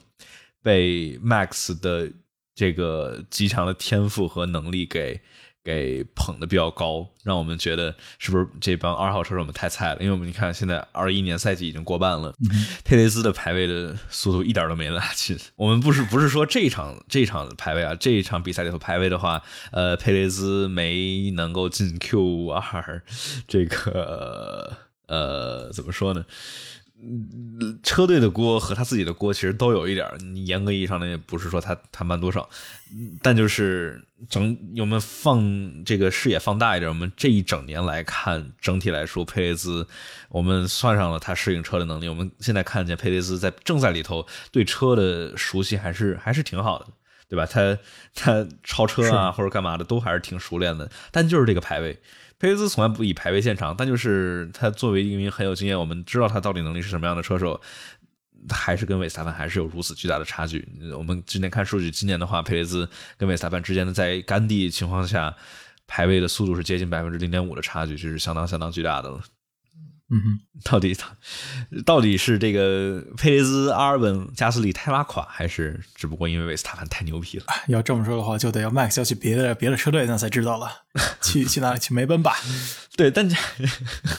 被 Max 的这个极强的天赋和能力给给捧的比较高，让我们觉得是不是这帮二号车手们太菜了？因为我们你看，现在二一年赛季已经过半了，佩雷兹的排位的速度一点都没拉近。我们不是不是说这一场这一场排位啊，这一场比赛里头排位的话，呃，佩雷兹没能够进 Q 二，这个。呃，怎么说呢？车队的锅和他自己的锅其实都有一点你严格意义上呢，也不是说他他慢多少，但就是整我们放这个视野放大一点，我们这一整年来看，整体来说，佩雷兹，我们算上了他适应车的能力，我们现在看见佩雷兹在正赛里头对车的熟悉还是还是挺好的，对吧？他他超车啊或者干嘛的都还是挺熟练的，但就是这个排位。佩雷兹从来不以排位见长，但就是他作为一名很有经验，我们知道他到底能力是什么样的车手，还是跟韦斯塔潘还是有如此巨大的差距。我们今天看数据，今年的话，佩雷兹跟韦斯塔潘之间的在干地情况下排位的速度是接近百分之零点五的差距，这是相当相当巨大的了。嗯哼，到底他到底是这个佩雷兹、阿尔本、加斯利太拉垮，还是只不过因为维斯塔潘太牛逼了？要这么说的话，就得要 Max 要去别的别的车队，那才知道了。*laughs* 去去哪里？去梅奔吧。*laughs* 对，但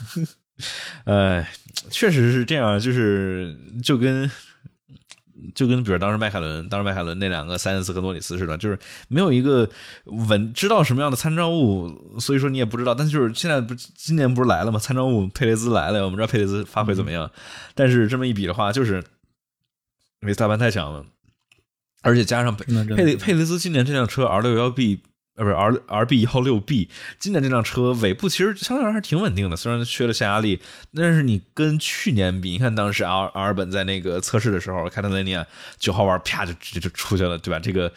*laughs* 呃，确实是这样，就是就跟。就跟比如当时迈凯伦，当时迈凯伦那两个塞恩斯和诺里斯似的，就是没有一个稳知道什么样的参照物，所以说你也不知道。但就是现在不今年不是来了吗？参照物佩雷兹来了，我们知道佩雷兹发挥怎么样。但是这么一比的话，就是维斯塔潘太强了，而且加上佩佩佩雷兹今年这辆车 R 六幺 B。呃，不是 R R B 幺六 B，今年这辆车尾部其实相对来说还是挺稳定的，虽然缺了下压力，但是你跟去年比，你看当时阿尔本在那个测试的时候，凯特雷尼亚九号弯啪就直接就出去了，对吧？这个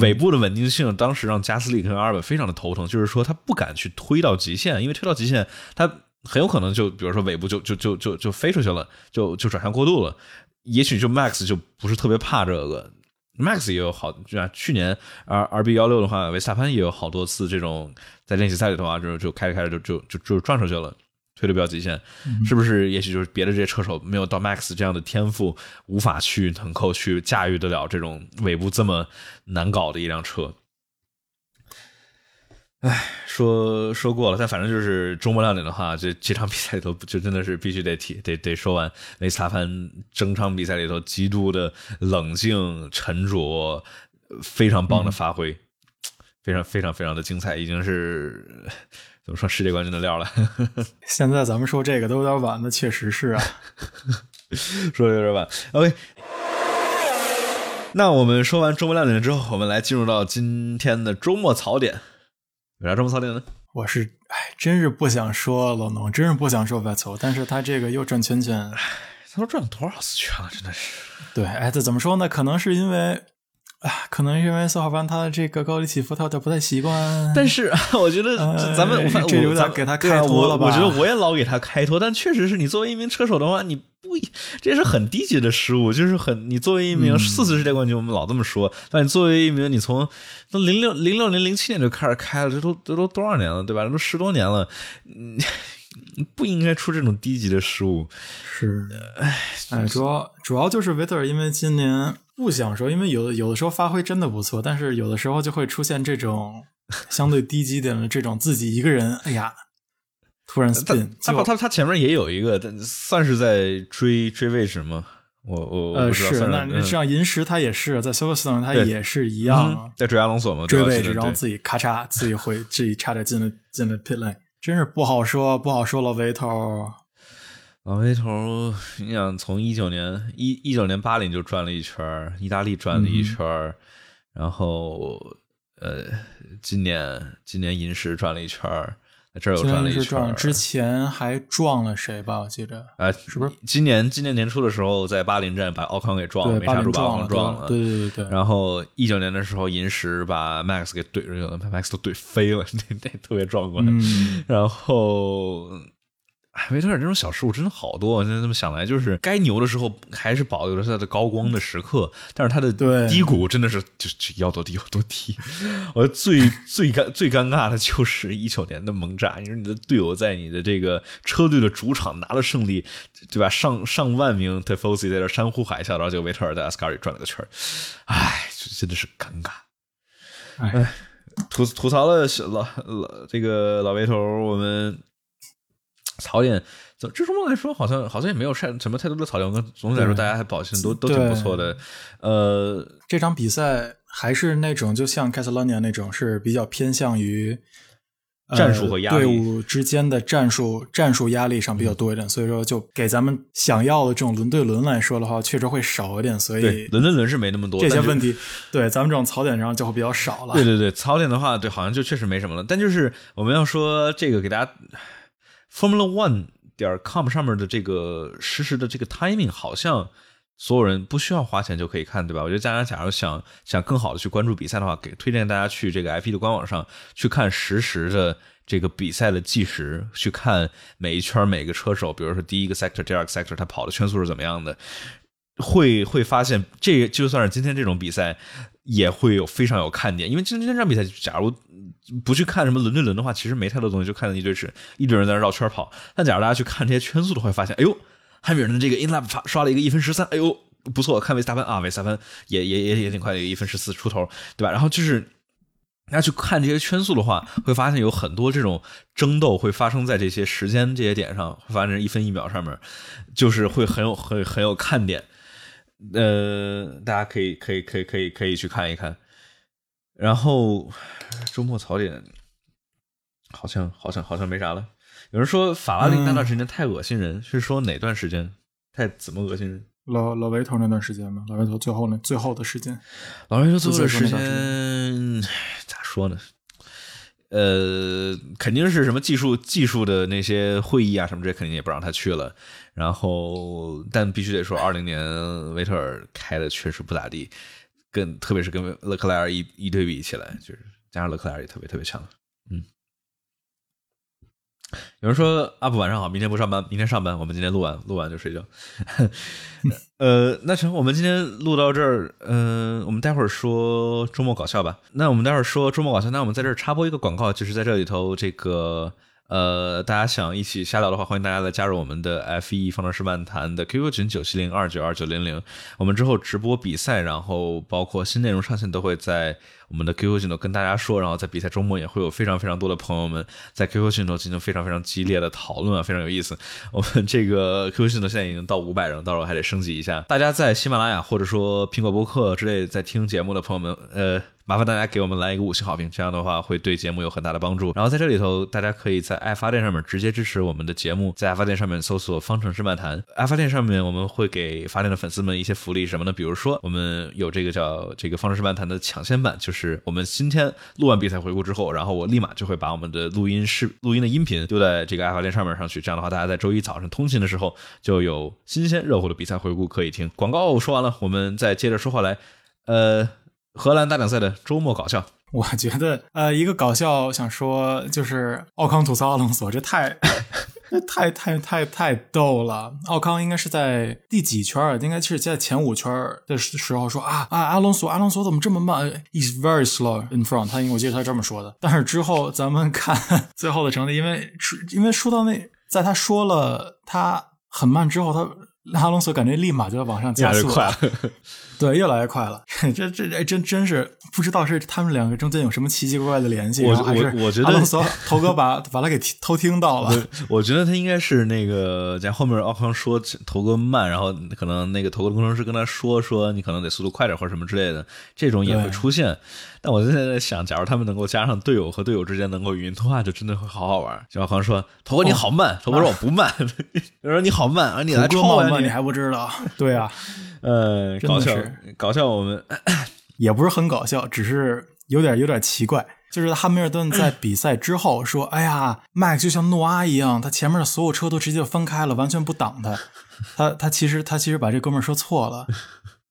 尾部的稳定性，当时让加斯利跟阿尔本非常的头疼，就是说他不敢去推到极限，因为推到极限，他很有可能就比如说尾部就就就就就飞出去了，就就转向过度了，也许就 Max 就不是特别怕这个。Max 也有好，就像，去年 R R B 幺六的话，维斯塔潘也有好多次这种在练习赛里头啊，就就开着开着就就就就撞出去了，推的比较极限，是不是？也许就是别的这些车手没有到 Max 这样的天赋，无法去能够去驾驭得了这种尾部这么难搞的一辆车。唉，说说过了，但反正就是周末亮点的话，这这场比赛里头就真的是必须得提，得得说完。维斯塔潘整场比赛里头极度的冷静沉着，非常棒的发挥，非常非常非常的精彩，已经是怎么说世界冠军的料了。*laughs* 现在咱们说这个都有点晚，那确实是啊，*laughs* 说的有点晚。OK，那我们说完周末亮点之后，我们来进入到今天的周末槽点。为啥这么操练呢？我是哎，真是不想说老农，真是不想说 Vettel，但是他这个又转圈圈，他都转了多少次圈了？真的是。对，哎，这怎么说呢？可能是因为。啊，可能因为四号班他的这个高低起伏他有点不太习惯，*laughs* 但是我觉得咱们我这有点给他开脱了吧？我觉得我也老给他开脱，但确实是你作为一名车手的话，你不这是很低级的失误，就是很你作为一名四次世界冠军，我们老这么说，但你作为一名你从从零六零六年零七年就开始开了，这都这都多少年了，对吧？这都十多年了，嗯。不应该出这种低级的失误。是，哎，主要主要就是维特尔，因为今年不想说，因为有的有的时候发挥真的不错，但是有的时候就会出现这种 *laughs* 相对低级点的这种自己一个人，哎呀，突然 spin。他他他前面也有一个，算是在追追位置吗？我我呃是那那像银石他也是在 Silverstone 他也是一样，在追阿隆索嘛，追位置，然后自己咔嚓自己回自己差点进了进了 pit lane。真是不好说，不好说了。维头，老黑头，你想从一九年一一九年巴林就转了一圈，意大利转了一圈，然后呃，今年今年银石转了一圈，在这儿又转了一圈。之前还撞了谁吧？我记着，哎，是不是今年今年年初的时候在巴林站把奥康给撞了，没刹住把奥康撞了。对对对对。然后一九年的时候，银石把 Max 给怼出去了，把 Max 都怼飞了，*laughs* 那那特别壮观。然后。维特尔这种小失误真的好多，现在这么想来，就是该牛的时候还是保留了他的高光的时刻，但是他的低谷真的是就就要多低有多低。我最最尴最尴尬的就是一九年的蒙扎，你说你的队友在你的这个车队的主场拿了胜利，对吧？上上万名 t i f o s i 在这山呼海啸，然后就维特尔在阿斯卡里转了个圈儿，哎，真的是尴尬。哎，吐吐槽了老老这个老维头，我们。槽点，这周末来说，好像好像也没有晒什么太多的槽点。跟总体来说，大家还表现都都挺不错的。呃，这场比赛还是那种，就像凯瑟拉尼亚那种，是比较偏向于战术和压力，队伍之间的战术战术压力上比较多一点，所以说就给咱们想要的这种轮对轮来说的话，确实会少一点。所以轮对轮是没那么多这些问题，对咱们这种槽点上就会比较少了。对对对，槽点的话，对好像就确实没什么了。但就是我们要说这个给大家，Formula One 点 com 上面的这个实时的这个 timing 好像。所有人不需要花钱就可以看，对吧？我觉得大家假如想想更好的去关注比赛的话，给推荐大家去这个 F1 的官网上去看实时的这个比赛的计时，去看每一圈每个车手，比如说第一个 sector、第二个 sector 他跑的圈速是怎么样的，会会发现这就算是今天这种比赛也会有非常有看点，因为今天这场比赛假如不去看什么轮对轮的话，其实没太多东西，就看一堆是一堆人在那绕圈跑。但假如大家去看这些圈速的话，会发现哎呦。汉密尔顿这个 in lap 刷刷了一个一分十三，哎呦不错，看维斯塔潘啊，维斯塔潘也也也也挺快的，一分十四出头，对吧？然后就是大家去看这些圈速的话，会发现有很多这种争斗会发生在这些时间这些点上，会发生一分一秒上面，就是会很有很很有看点。呃，大家可以可以可以可以可以去看一看。然后周末槽点好像好像好像没啥了。有人说法拉利那段时间太恶心人，是说哪段时间太怎么恶心人？老老维头那段时间吗？老维头最后那最后的时间，老维头最后的时间咋说呢？呃，肯定是什么技术技术的那些会议啊什么这肯定也不让他去了。然后，但必须得说，二零年维特尔开的确实不咋地，跟特别是跟勒克莱尔一一对比起来，就是加上勒克莱尔也特别特别强，嗯。有人说阿布晚上好，明天不上班，明天上班。我们今天录完，录完就睡觉。*laughs* 呃，那成，我们今天录到这儿。嗯，我们待会儿说周末搞笑吧。那我们待会儿说周末搞笑，那我们在这儿插播一个广告，就是在这里头，这个呃，大家想一起瞎聊的话，欢迎大家来加入我们的 F E 方程式漫谈的 QQ 群九七零二九二九零零。我们之后直播比赛，然后包括新内容上线，都会在。我们的 QQ 群头跟大家说，然后在比赛周末也会有非常非常多的朋友们在 QQ 群头进行非常非常激烈的讨论啊，非常有意思。我们这个 QQ 群头现在已经到五百人，到时候还得升级一下。大家在喜马拉雅或者说苹果播客之类在听节目的朋友们，呃。麻烦大家给我们来一个五星好评，这样的话会对节目有很大的帮助。然后在这里头，大家可以在爱发电上面直接支持我们的节目，在爱发电上面搜索“方程式漫谈”。爱发电上面我们会给发电的粉丝们一些福利，什么呢？比如说我们有这个叫这个“方程式漫谈”的抢先版，就是是我们今天录完比赛回顾之后，然后我立马就会把我们的录音视录音的音频丢在这个爱发电上面上去。这样的话，大家在周一早上通勤的时候就有新鲜热乎的比赛回顾可以听。广告说完了，我们再接着说话来，呃。荷兰大奖赛的周末搞笑，我觉得呃，一个搞笑想说就是奥康吐槽阿隆索，这太 *laughs* 太太太太逗了。奥康应该是在第几圈儿应该是在前五圈儿的时候说啊啊，阿隆索阿隆索怎么这么慢？He's very slow in front。他因为我记得他这么说的。但是之后咱们看最后的成绩，因为因为说到那，在他说了他很慢之后，他阿隆索感觉立马就要往上加速了。对，越来越快了。*laughs* 这这这真真是不知道是他们两个中间有什么奇奇怪怪的联系，还是我觉得头哥把把他给偷听到了。我觉得他应该是那个在后面奥康说头哥慢，然后可能那个头哥的工程师跟他说说你可能得速度快点或者什么之类的，这种也会出现。但我现在在想，假如他们能够加上队友和队友之间能够语音通话，就真的会好好玩。就奥康说头哥你好慢，头哥说我不慢，*laughs* 他说你好慢啊，你来超我，你还不知道？对啊。呃，搞笑，搞笑，我们 *coughs* 也不是很搞笑，只是有点有点奇怪。就是汉密尔顿在比赛之后说：“哎呀，麦克就像诺阿一样，他前面的所有车都直接分开了，完全不挡他。他他其实他其实把这哥们儿说错了。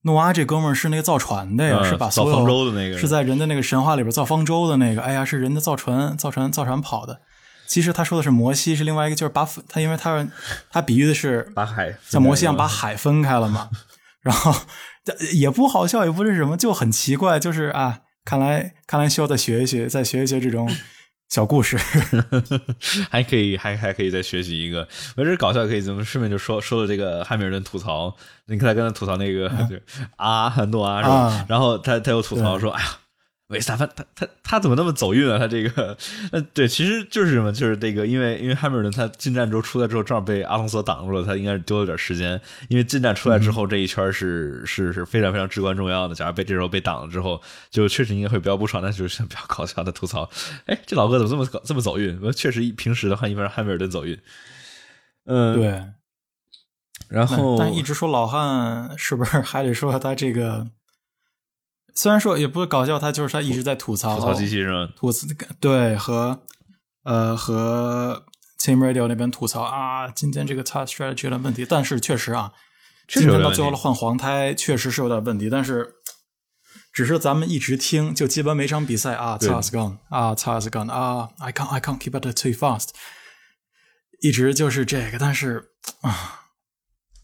诺阿这哥们儿是那个造船的呀，是把所有造方舟的那个，是在人的那个神话里边造方舟的那个。哎呀，是人家造船造船造船跑的。其实他说的是摩西，是另外一个，就是把他，因为他他比喻的是把海像摩西一样把海分开了嘛。”然后也不好笑，也不是什么，就很奇怪。就是啊，看来看来需要再学一学，再学一学这种小故事，*laughs* 还可以，还还可以再学习一个。我这搞笑可以怎么顺便就说说了这个汉密尔顿吐槽，你看他刚才吐槽那个啊诺啊是吧？然后他他又吐槽说，哎呀，维斯塔潘他他他怎么那么走运啊？他这个，呃，对，其实就是什么，就是这个，因为因为汉密尔顿他进站之后出来之后，正好被阿隆索挡住了，他应该是丢了点时间。因为进站出来之后这一圈是是是非常非常至关重要的，假如被这时候被挡了之后，就确实应该会比较不爽，但是比较搞笑的吐槽，哎，这老哥怎么这么搞这么走运？我确实平时的话，一般汉密尔顿走运。嗯，对。然后，但一直说老汉是不是还得说他这个？虽然说也不是搞笑，他就是他一直在吐槽吐槽机器人，吐槽对和呃和 Team Radio 那边吐槽啊，今天这个 Touch Strategy 有点问题，但是确实啊，今天到最后了换黄胎确实是有点问题，但是只是咱们一直听，就基本每场比赛啊，Touch Gun 啊，Touch Gun 啊，I can't I can't keep it too fast，一直就是这个，但是啊，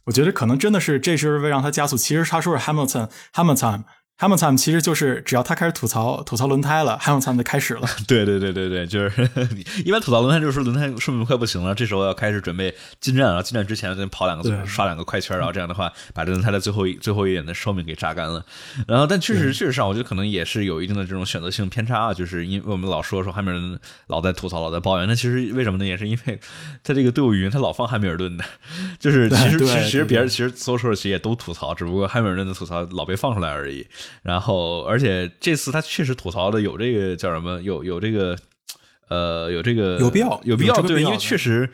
我觉得可能真的是这是为让他加速，其实他说是 Hamilton Hamilton。Hamilton 其实就是只要他开始吐槽吐槽轮胎了，Hamilton 就开始了。*laughs* 对对对对对，就是 *laughs* 一般吐槽轮胎就是说轮胎寿命快不行了，这时候要开始准备进站，然后进站之前再跑两个刷两个快圈，然后这样的话把这轮胎的最后一最后一点的寿命给榨干了。然后但确实确实上，我觉得可能也是有一定的这种选择性偏差啊，就是因为我们老说说汉密尔顿老在吐槽老在抱怨，那其实为什么呢？也是因为他这个队伍语音他老放汉密尔顿的，*laughs* 就是其实其实别人其实所有车其实也都吐槽，只不过汉密尔顿的吐槽老被放出来而已。然后，而且这次他确实吐槽的有这个叫什么？有有这个，呃，有这个有必要，有必要，对，因为确实，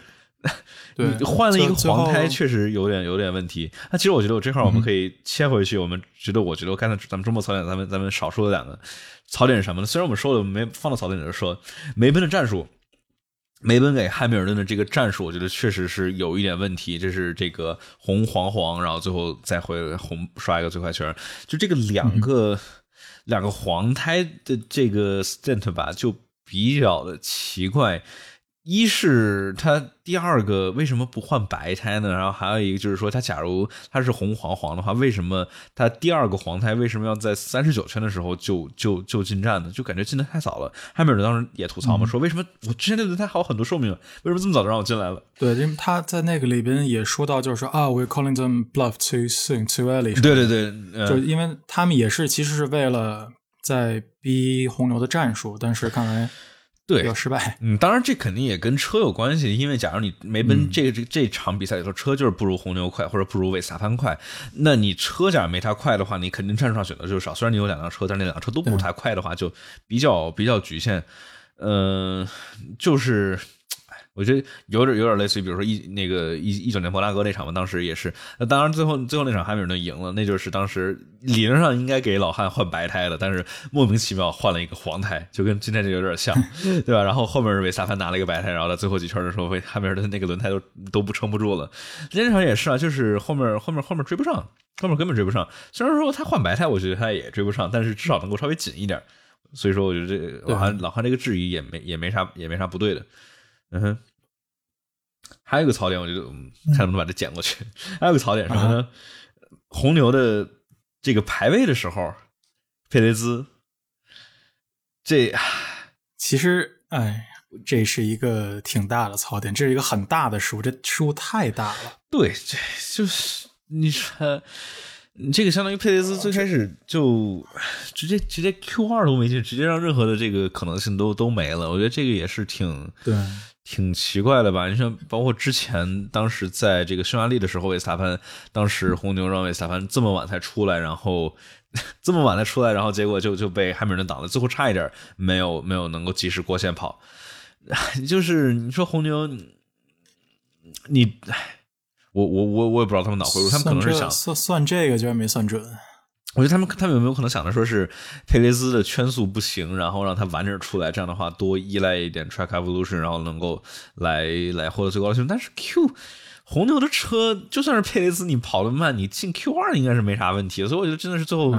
对，换了一个黄胎，确实有点有点问题。那其实我觉得，我这块我们可以切回去。我们觉得，我觉得刚才咱们周末槽点，咱们咱们少说了两个槽点是什么呢？虽然我们说了没放到槽点里，说梅奔的战术。梅奔给汉密尔顿的这个战术，我觉得确实是有一点问题。这是这个红黄黄，然后最后再回红刷一个最快圈，就这个两个两个黄胎的这个 stint 吧，就比较的奇怪。一是他第二个为什么不换白胎呢？然后还有一个就是说，他假如他是红黄黄的话，为什么他第二个黄胎为什么要在三十九圈的时候就就就进站呢？就感觉进的太早了。汉密尔顿当时也吐槽嘛，说为什么我之前对轮胎还有很多寿命，为什么这么早就让我进来了？对，因为他在那个里边也说到，就是说啊，we're calling them bluff too soon, too early。对对对，就因为他们也是其实是为了在逼红牛的战术，但是看来。对，要失败。嗯，当然这肯定也跟车有关系，因为假如你梅奔这个这这场比赛里头车就是不如红牛快，或者不如维斯塔潘快，那你车假如没他快的话，你肯定战术上选择就少。虽然你有两辆车，但那两辆车都不如他快的话，就比较比较局限。嗯，就是。我觉得有点有点类似于，比如说一那个一一九年摩纳哥那场嘛，当时也是。那当然最后最后那场汉密尔顿赢了，那就是当时理论上应该给老汉换白胎的，但是莫名其妙换了一个黄胎，就跟今天这有点像，*laughs* 对吧？然后后面是维萨潘拿了一个白胎，然后在最后几圈的时候，被汉密尔顿那个轮胎都都不撑不住了。今天这场也是啊，就是后面后面后面追不上，后面根本追不上。虽然说他换白胎，我觉得他也追不上，但是至少能够稍微紧一点。所以说，我觉得这老汉老汉这个质疑也没也没啥也没啥不对的。嗯哼。还有一个槽点，我觉得嗯看能不能把它剪过去。*laughs* 还有个槽点什么呢？红牛的这个排位的时候，佩雷兹这其实哎，这是一个挺大的槽点，这是一个很大的失误，这失误太大了。对，这就是你说，你这个相当于佩雷兹最开始就直接直接 Q 二都没进，直接让任何的这个可能性都都没了。我觉得这个也是挺对。挺奇怪的吧？你像包括之前当时在这个匈牙利的时候，维斯塔潘当时红牛让维斯塔潘这么晚才出来，然后 *laughs* 这么晚才出来，然后结果就就被汉密尔顿挡了，最后差一点没有没有能够及时过线跑。*laughs* 就是你说红牛，你我我我我也不知道他们脑回路，他们可能是想算算这个居然没算准。我觉得他们他们有没有可能想着说是佩雷兹的圈速不行，然后让他完整出来，这样的话多依赖一点 track evolution，然后能够来来获得最高的球。但是 Q。红牛的车就算是佩雷兹，你跑得慢，你进 Q 二应该是没啥问题。所以我觉得真的是最后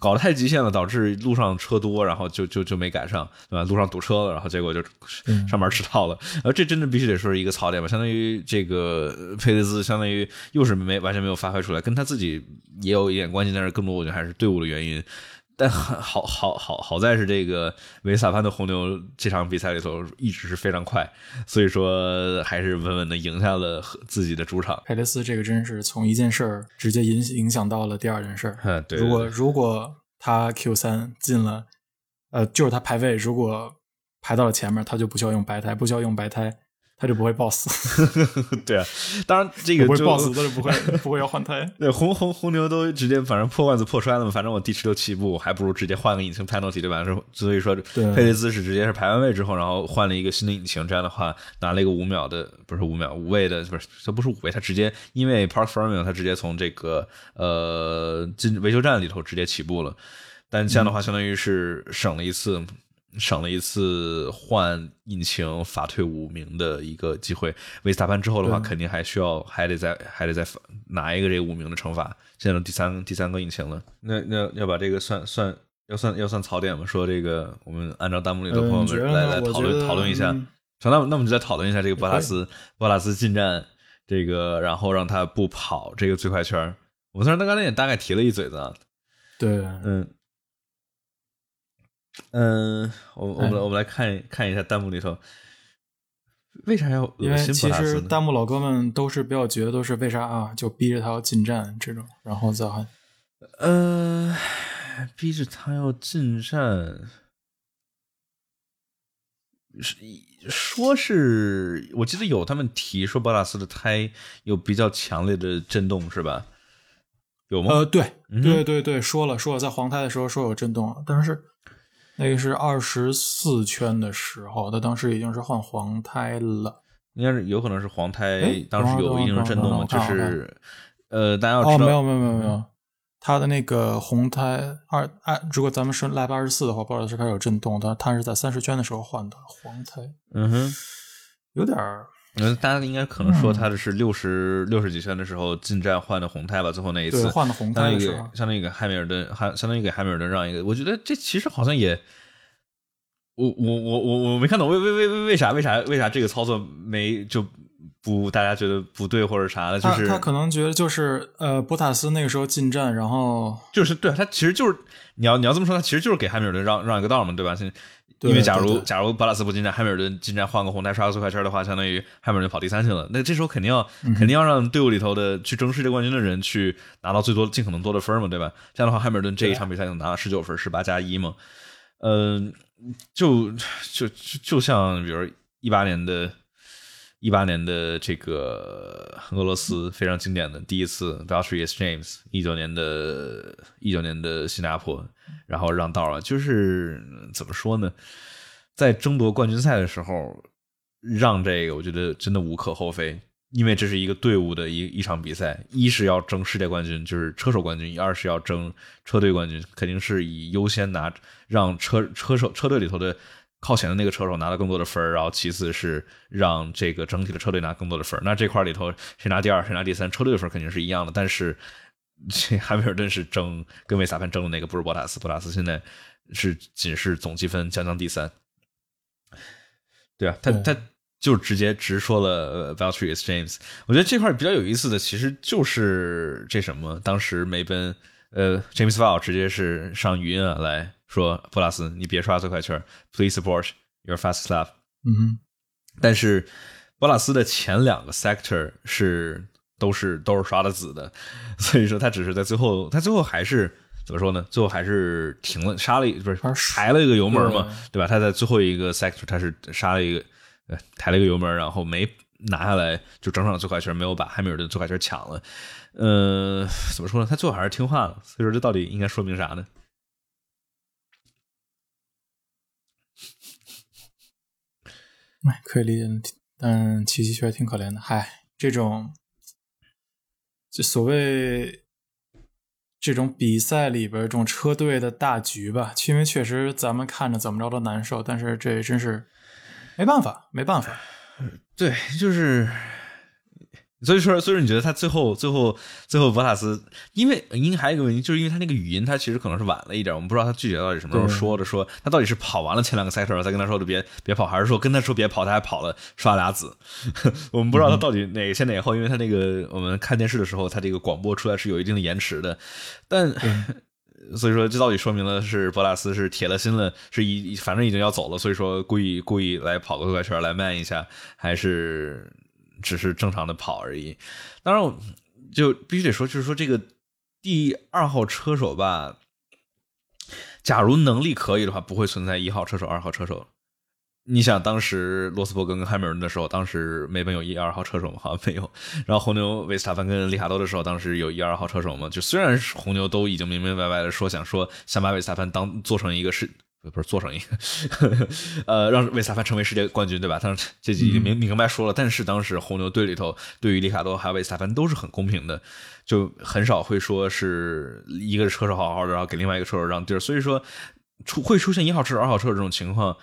搞得太极限了，导致路上车多，然后就就就没赶上，对吧？路上堵车了，然后结果就上班迟到了。*laughs* 而这真的必须得说是一个槽点吧？相当于这个佩雷兹，相当于又是没完全没有发挥出来，跟他自己也有一点关系，但是更多我觉得还是队伍的原因。但好好好好在是这个维萨潘的红牛这场比赛里头一直是非常快，所以说还是稳稳的赢下了自己的主场。佩雷斯这个真是从一件事儿直接影影响到了第二件事儿。嗯，对。如果如果他 Q 三进了呃，就是他排位如果排到了前面，他就不需要用白胎，不需要用白胎。他就不会爆死，*laughs* 对啊，当然这个不会爆死，他就不会不会要换胎。*laughs* 对，红红红牛都直接反正破罐子破摔了嘛，反正我第十六起步，还不如直接换个引擎 penalty 对吧？所以说佩雷兹是直接是排完位之后，然后换了一个新的引擎，这样的话拿了一个五秒的，不是五秒五位的，不是这不是五位，他直接因为 park firming，他直接从这个呃进维修站里头直接起步了，但这样的话相当于是省了一次。省了一次换引擎罚退五名的一个机会。维斯塔潘之后的话，肯定还需要还得再还得再拿一个这五名的惩罚。现在第三第三个引擎了，那那要把这个算算要算要算槽点吗？说这个我们按照弹幕里的朋友们来来讨论讨论一下。那那我们就再讨论一下这个博拉斯博拉斯进站这个，然后让他不跑这个最快圈。我们虽然他刚才也大概提了一嘴子，对，嗯。嗯，我我们我们来看看一下弹幕里头，为啥要因为其实弹幕老哥们都是比较绝，都是为啥啊？就逼着他要进站这种，然后再呃，逼着他要进站，是说是我记得有他们提说博拉斯的胎有比较强烈的震动是吧？有吗？呃，对对对对，说了说了，在黄胎的时候说有震动，但是。那个是二十四圈的时候，他当时已经是换黄胎了，应该是有可能是黄胎，当时有一定的震动，就是呃，大家要知道，没有没有没有没有，他的那个红胎二按，如果咱们是 lap 二十四的话，不知道是开始有震动，但他是在三十圈的时候换的黄胎，嗯哼，有点儿，嗯，大家应该可能说他的是六十六十几圈的时候进站换的红胎吧，最后那一次换的红胎的时候，相当于给汉密尔顿，还相当于给汉密尔顿让一个，我觉得这其实好像也。我我我我我没看懂为为为为为啥为啥为啥这个操作没就不大家觉得不对或者啥的，就是他可能觉得就是呃博塔斯那个时候进站，然后就是对他其实就是你要你要这么说，他其实就是给汉密尔顿让让一个道嘛，对吧？现因为假如假如博塔斯不进站，汉密尔顿进站换个红胎刷个最快圈的话，相当于汉密尔顿跑第三去了。那这时候肯定要肯定要让队伍里头的去争世界冠军的人去拿到最多尽可能多的分嘛，对吧？这样的话，汉密尔顿这一场比赛能拿到十九分，十八加一嘛，嗯。就就就就像比如一八年的，一八年的这个俄罗斯非常经典的第一次 v a l t e r i s James，一九年的一九年的新加坡，然后让道了，就是怎么说呢，在争夺冠军赛的时候让这个，我觉得真的无可厚非。因为这是一个队伍的一一场比赛，一是要争世界冠军，就是车手冠军；二是要争车队冠军，肯定是以优先拿，让车车手车队里头的靠前的那个车手拿到更多的分然后其次是让这个整体的车队拿更多的分那这块里头谁拿第二，谁拿第三，车队的分肯定是一样的。但是这汉密尔顿是争跟维萨潘争的那个不是博塔斯，博塔斯现在是仅是总积分将将第三。对啊，他他。就直接直说了 Valtteri James，我觉得这块比较有意思的，其实就是这什么，当时梅奔呃 James Val 直接是上语音啊来说，布拉斯你别刷最快圈，Please support your fast lap。嗯，但是博拉斯的前两个 sector 是都是都是刷的紫的，*laughs* 所以说他只是在最后，他最后还是怎么说呢？最后还是停了，刹了一不是抬了一个油门嘛，对吧？他在最后一个 sector 他是刹了一个。抬了一个油门，然后没拿下来，就整场最快圈没有把汉密尔顿最快圈抢了。呃，怎么说呢？他最后还是听话了。所以说，这到底应该说明啥呢？哎，可以理解，但琪琪确实挺可怜的。嗨，这种就所谓这种比赛里边这种车队的大局吧，因为确实咱们看着怎么着都难受，但是这也真是。没办法，没办法，对，就是，所以说，所以说，你觉得他最后，最后，最后，博塔斯，因为，应该还有一个问题，就是因为他那个语音，他其实可能是晚了一点，我们不知道他具体到底什么时候说的，说他到底是跑完了前两个赛车，再跟他说的别别跑，还是说跟他说别跑，他还跑了刷俩子，*laughs* 我们不知道他到底哪先哪后，因为他那个我们看电视的时候，他这个广播出来是有一定的延迟的，但。*laughs* 所以说，这到底说明了是博拉斯是铁了心了，是一反正已经要走了，所以说故意故意来跑个快圈来慢一下，还是只是正常的跑而已。当然，就必须得说，就是说这个第二号车手吧，假如能力可以的话，不会存在一号车手、二号车手。你想，当时罗斯伯格跟汉密尔顿的时候，当时梅奔有一二号车手吗？好像没有。然后红牛维斯塔潘跟利卡多的时候，当时有一二号车手吗？就虽然红牛都已经明明白白的说想说想把维斯塔潘当做成一个是。不是做成一个，*laughs* 呃，让维斯塔潘成为世界冠军，对吧？当时这已经明明白说了，但是当时红牛队里头对于里卡多还有维斯塔潘都是很公平的，就很少会说是一个车手好好的，然后给另外一个车手让地儿。所以说出会出现一号车手、二号车手这种情况，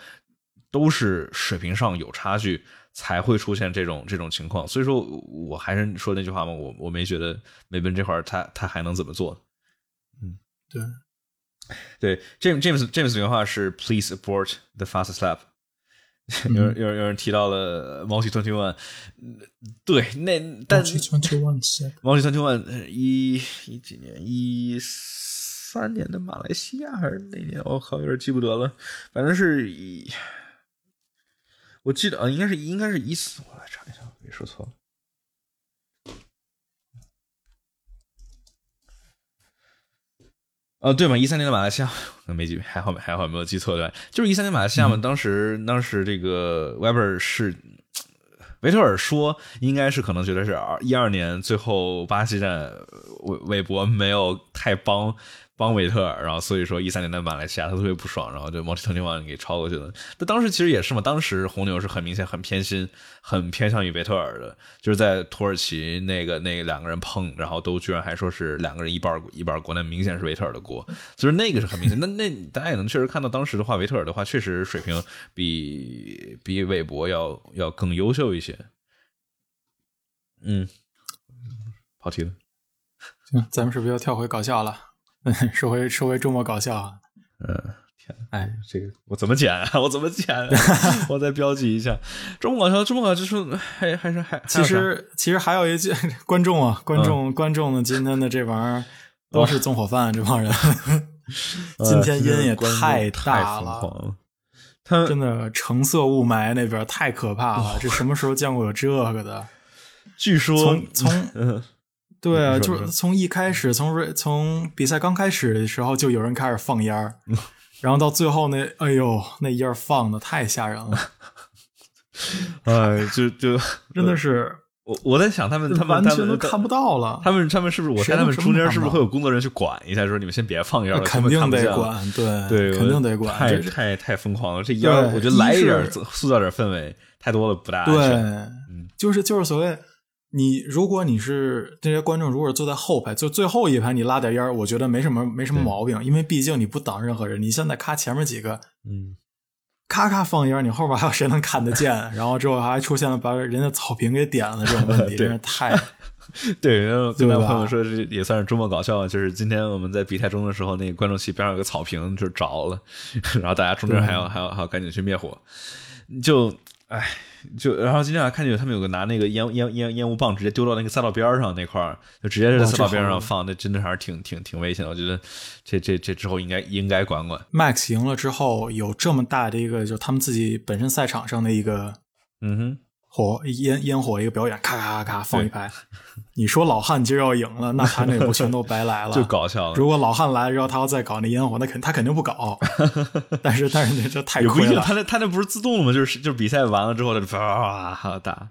都是水平上有差距才会出现这种这种情况。所以说，我还是说那句话嘛，我我没觉得梅奔这块他他还能怎么做。嗯，对。对，James James James 原话是 Please abort the fastest lap。有人有人有人提到了 Multi Twenty One，对，那但 Multi Twenty One，Multi Twenty One 一一几年一三年的马来西亚还是哪年？我靠，有点记不得了，反正是一，我记得啊，应该是应该是一四，我来查一下，别说错了。呃，对嘛，一三年的马来西亚，没记，还好还好没有记错对吧，就是一三年马来西亚嘛。当时当时这个 Weber 是维特尔说，应该是可能觉得是二一二年最后巴西站，韦韦伯没有太帮。帮维特尔，然后所以说一三年的马来西亚他特别不爽，然后就 Multi Twenty One 给超过去了。那当时其实也是嘛，当时红牛是很明显很偏心，很偏向于维特尔的，就是在土耳其那个那两个人碰，然后都居然还说是两个人一半一半锅，那明显是维特尔的锅，就是那个是很明显。那那大家也能确实看到当时的话，维特尔的话确实水平比比韦伯要要更优秀一些。嗯，跑题了。行，咱们是不是要跳回搞笑了？说回说回周末搞笑啊！嗯，天，哎，这个我怎么剪啊？我怎么剪？*laughs* 我再标记一下周末搞笑。周末搞笑就是还还是还其实其实还有一句 *laughs* 观众啊，观众观众呢，今天的这玩意儿 *laughs* 都是纵火犯，这帮人今天阴也太大了，他真的橙色雾霾那边太可怕了。这什么时候见过有这个的？据说从从。对啊，就是从一开始，从从比赛刚开始的时候，就有人开始放烟儿，*laughs* 然后到最后那，哎呦，那烟儿放的太吓人了。*laughs* 哎，就就 *laughs* 真的是我我在想，他们他们完全都看不到了。他们他们是不是？我猜他们中间是不是会有工作人员去管一下，说你们先别放烟了？肯定得管，对对，肯定得管。太太太疯狂了，这烟儿我觉得来一点塑造点氛围，太多了不大。对，嗯，就是就是所谓。你如果你是这些观众，如果坐在后排，就最后一排，你拉点烟我觉得没什么没什么毛病，因为毕竟你不挡任何人。你现在咔前面几个，嗯，咔咔放烟你后边还有谁能看得见？然后之后还出现了把人家草坪给点了这种问题，*laughs* 真是太……对，然后跟朋友说这也算是周末搞笑，就是今天我们在比赛中的时候，那个观众席边上有个草坪就着了，*laughs* 然后大家中间还要还要还要赶紧去灭火，就唉。就然后今天还看见他们有个拿那个烟烟烟烟雾棒直接丢到那个赛道边上那块儿，就直接在赛道边上放，那真的还是挺挺挺危险的。我觉得这这这之后应该应该管管。Max 赢了之后有这么大的一个，就他们自己本身赛场上的一个，嗯哼。火烟烟火一个表演，咔咔咔咔放一排。你说老汉今儿要赢了，那他那不全都白来了？*laughs* 就搞笑了。如果老汉来之后他要再搞那烟火，那肯他肯定不搞。*laughs* 但是但是那这太亏了。他那他那不是自动的吗？就是就是比赛完了之后，他就哇打。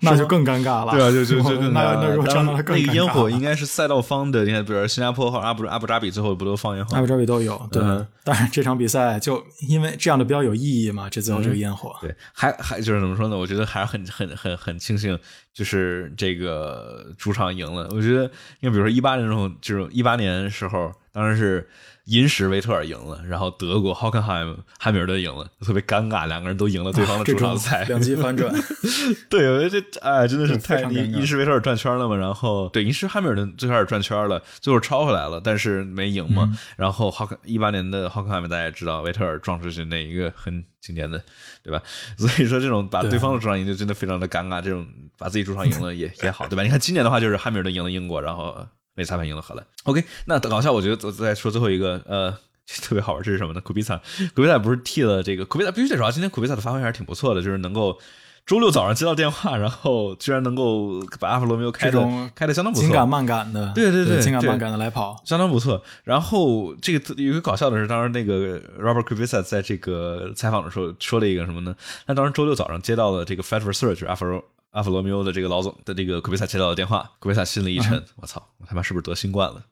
那就更尴尬了。对啊，就就就 *laughs* 那那如果这样，那个烟火应该是赛道方的。你看，比如新加坡和阿布阿布扎比最后不都放烟火？阿布扎比都有。对。但是这场比赛就因为这样的比较有意义嘛，这最后这个烟火。对，还还就是怎么说呢？我觉得还是很很很很庆幸，就是这个主场赢了。我觉得，因为比如说一八年时候，就是一八年时候，当然是。银石维特尔赢了，然后德国 Hockenheim 汉密尔顿赢了，特别尴尬，两个人都赢了对方的主场赛，两极反转。*laughs* 对，我觉得这哎真的是太银石维特尔转圈了嘛，然后对银石汉密尔顿最开始转圈了，最后超回来了，但是没赢嘛。然后 Hocken 一八年的 Hockenheim 大家也知道，维特尔撞出去那一个很经典的，对吧？*laughs* 所以说这种把对方的主场赢就真的非常的尴尬，这种把自己主场赢了也也好，对吧？你看今年的话就是汉密尔顿赢了英国，然后。被裁判赢了荷兰。OK，那搞笑，我觉得再说最后一个，呃，*laughs* 特别好玩，这是什么呢？库比萨，库比萨不是替了这个库比萨，必须得说，今天库比萨的发挥还是挺不错的，就是能够周六早上接到电话，然后居然能够把阿弗罗密欧开的开的相当不错，紧赶慢赶的，对对对，紧赶慢赶的来跑，相当不错。然后这个有一个搞笑的是，当时那个 Robert Kubica 在这个采访的时候说了一个什么呢？他当时周六早上接到了这个 Fed Research 阿弗罗阿弗罗密欧的这个老总的这个库贝萨接到的电话，库贝萨心里一沉，我操，我他妈是不是得新冠了？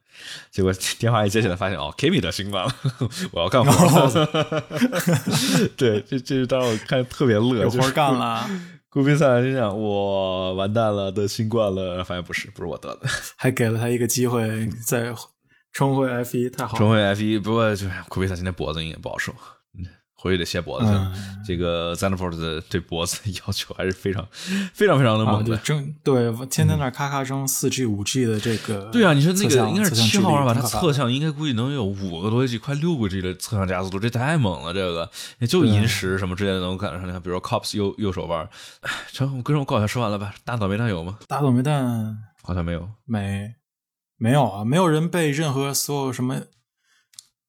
结果电话一接起来，发现哦，Kimi 得新冠了，*laughs* 我要干活了。*laughs* 对，这这当时我看特别乐，有活干了。库贝萨心想，我完蛋了，得新冠了，发现不是，不是我得的，*laughs* 还给了他一个机会再重回 F 一，太好。重回 F 一，不过就库贝萨今天脖子应该不好受。回去得卸脖子，这个 ZENFORD 的对脖子的 *laughs* 要求还是非常、非常、非常的猛的。争对，天天那咔咔争四 G、五 G 的这个。对啊，你说那个应该是七号吧？它侧向应该估计能有五个多 G、快六个 G 的侧向加速度，这太猛了！这个也就银石什么之类的能赶上。你看，比如说 Cops 右右手腕。*sighs* 成，我跟我搞笑说完了吧？大倒霉蛋有吗？大倒霉蛋好像没有，没没有啊！没有人被任何所有什么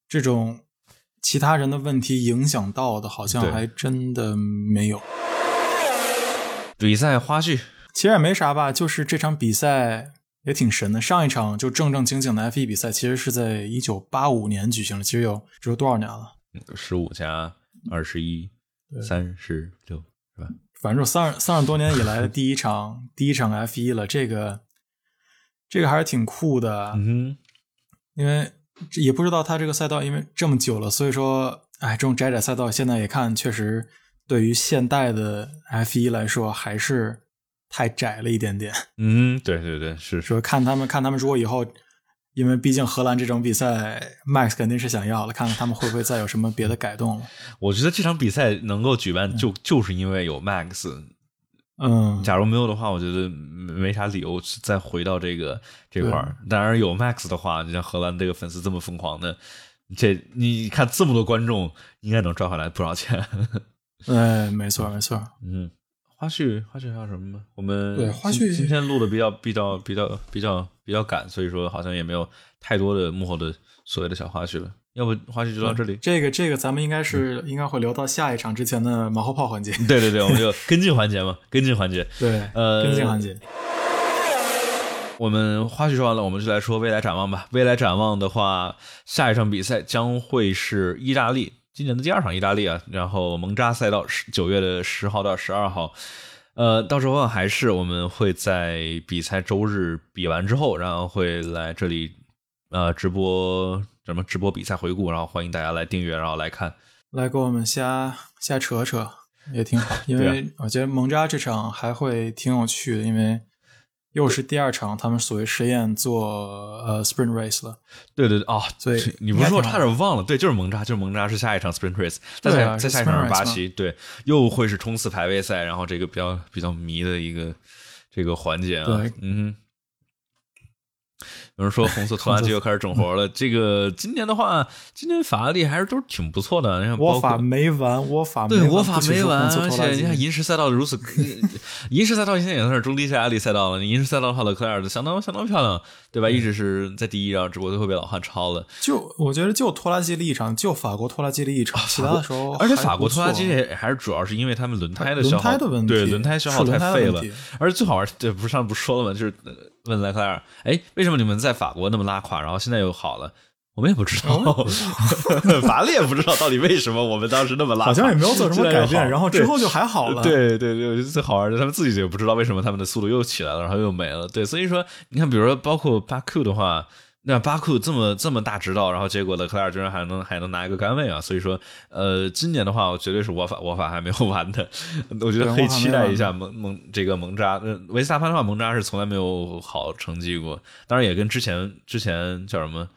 这种。其他人的问题影响到的，好像还真的没有。比赛花絮其实也没啥吧，就是这场比赛也挺神的。上一场就正正经经的 F 一比赛，其实是在一九八五年举行的，其实有这有多少年了？十五加二十一，三十六是吧？反正三三十多年以来的第一场 *laughs* 第一场 F 一了，这个这个还是挺酷的。嗯，因为。也不知道他这个赛道，因为这么久了，所以说，哎，这种窄窄赛道现在也看，确实对于现代的 F 一来说还是太窄了一点点。嗯，对对对，是说看他们看他们如果以后，因为毕竟荷兰这种比赛，Max 肯定是想要了，看看他们会不会再有什么别的改动了。*laughs* 我觉得这场比赛能够举办，就就是因为有 Max。嗯，假如没有的话，我觉得没啥理由再回到这个这块儿。当然有 Max 的话，你像荷兰这个粉丝这么疯狂的，这你看这么多观众，应该能赚回来不少钱。哎，没错没错。嗯，花絮花絮还有什么吗？我们对花絮今天录的比较比较比较比较比较赶，所以说好像也没有太多的幕后的所谓的小花絮了。要不话题就到这里。这个这个，咱们应该是应该会留到下一场之前的马后炮环节。对对对，我们就跟进环节嘛，跟进环节。*laughs* 对，呃，跟进环节。我们花絮说完了，我们就来说未来展望吧。未来展望的话，下一场比赛将会是意大利今年的第二场意大利啊，然后蒙扎赛道十九月的十号到十二号。呃，到时候还是我们会在比赛周日比完之后，然后会来这里呃直播。什么直播比赛回顾，然后欢迎大家来订阅，然后来看，来给我们瞎瞎扯扯也挺好。因为我觉得蒙扎这场还会挺有趣的，因为又是第二场他们所谓实验做呃 sprint race 了。对对对，哦，所以你不是说差点忘了？对，就是蒙扎，就是蒙扎是下一场 sprint race，再下再下一场是巴西，对，又会是冲刺排位赛，然后这个比较比较迷的一个这个环节啊，嗯。有人说红色拖拉机又开始整活了。这个今年的话，今年法拉利还是都是挺不错的。你看，我法没完，我法对我法没完，而且你看银石赛道如此，*laughs* 银石赛道现在也算是中低下压力赛道了。银石赛道的话，勒克莱尔的相当相当漂亮，对吧？一直是在第一，然后只不过最后被老汉超了。就我觉得，就拖拉机的一场，就法国拖拉机的一场，其他的时候，而且法国拖拉机还是主要是因为他们轮胎的消耗的问题，对轮胎消耗太废了。而且最好玩，对，不是上不说了吗？就是。问莱克莱尔，哎，为什么你们在法国那么拉垮，然后现在又好了？我们也不知道，*laughs* 法拉利也不知道到底为什么我们当时那么拉，好像也没有做什么改变，然后之后就还好了。对对对，最好玩的，他们自己也不知道为什么他们的速度又起来了，然后又没了。对，所以说你看，比如说包括巴库的话。那巴库这么这么大指导，然后结果勒克莱尔居然还能还能拿一个杆位啊！所以说，呃，今年的话，我绝对是我法我法还没有完的，我觉得可以期待一下蒙蒙这个蒙扎。维斯塔潘的话，蒙扎是从来没有好成绩过，当然也跟之前之前叫什么。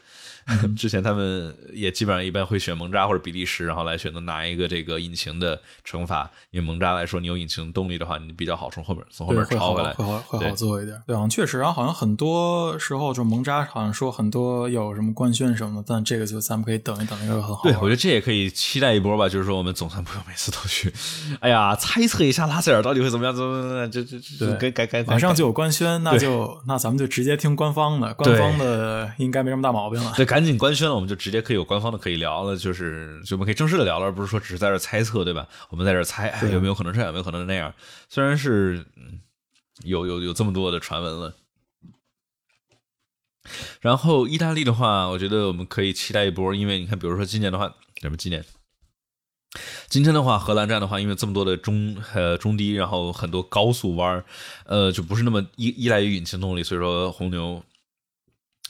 *laughs* 之前他们也基本上一般会选蒙扎或者比利时，然后来选择拿一个这个引擎的惩罚。因为蒙扎来说，你有引擎动力的话，你比较好从后面从后面超回来，会好会好做一点。对，好像确实，然后好像很多时候就蒙扎好像说很多有什么官宣什么的，但这个就咱们可以等一等，一个很好。对，我觉得这也可以期待一波吧。就是说，我们总算不用每次都去，哎呀，猜测一下拉塞尔到底会怎么样？怎么怎么？这这这该该该马上就有官宣，那就那咱们就直接听官方的，官方的应该没什么大毛病了。对。赶紧官宣了，我们就直接可以有官方的可以聊了，就是就我们可以正式的聊了，而不是说只是在这猜测，对吧？我们在这猜，哎，有没有可能这样，有没有可能那样？虽然是有有有这么多的传闻了。然后意大利的话，我觉得我们可以期待一波，因为你看，比如说今年的话，什么今年？今天的话，荷兰站的话，因为这么多的中呃中低，然后很多高速弯呃，就不是那么依依赖于引擎动力，所以说红牛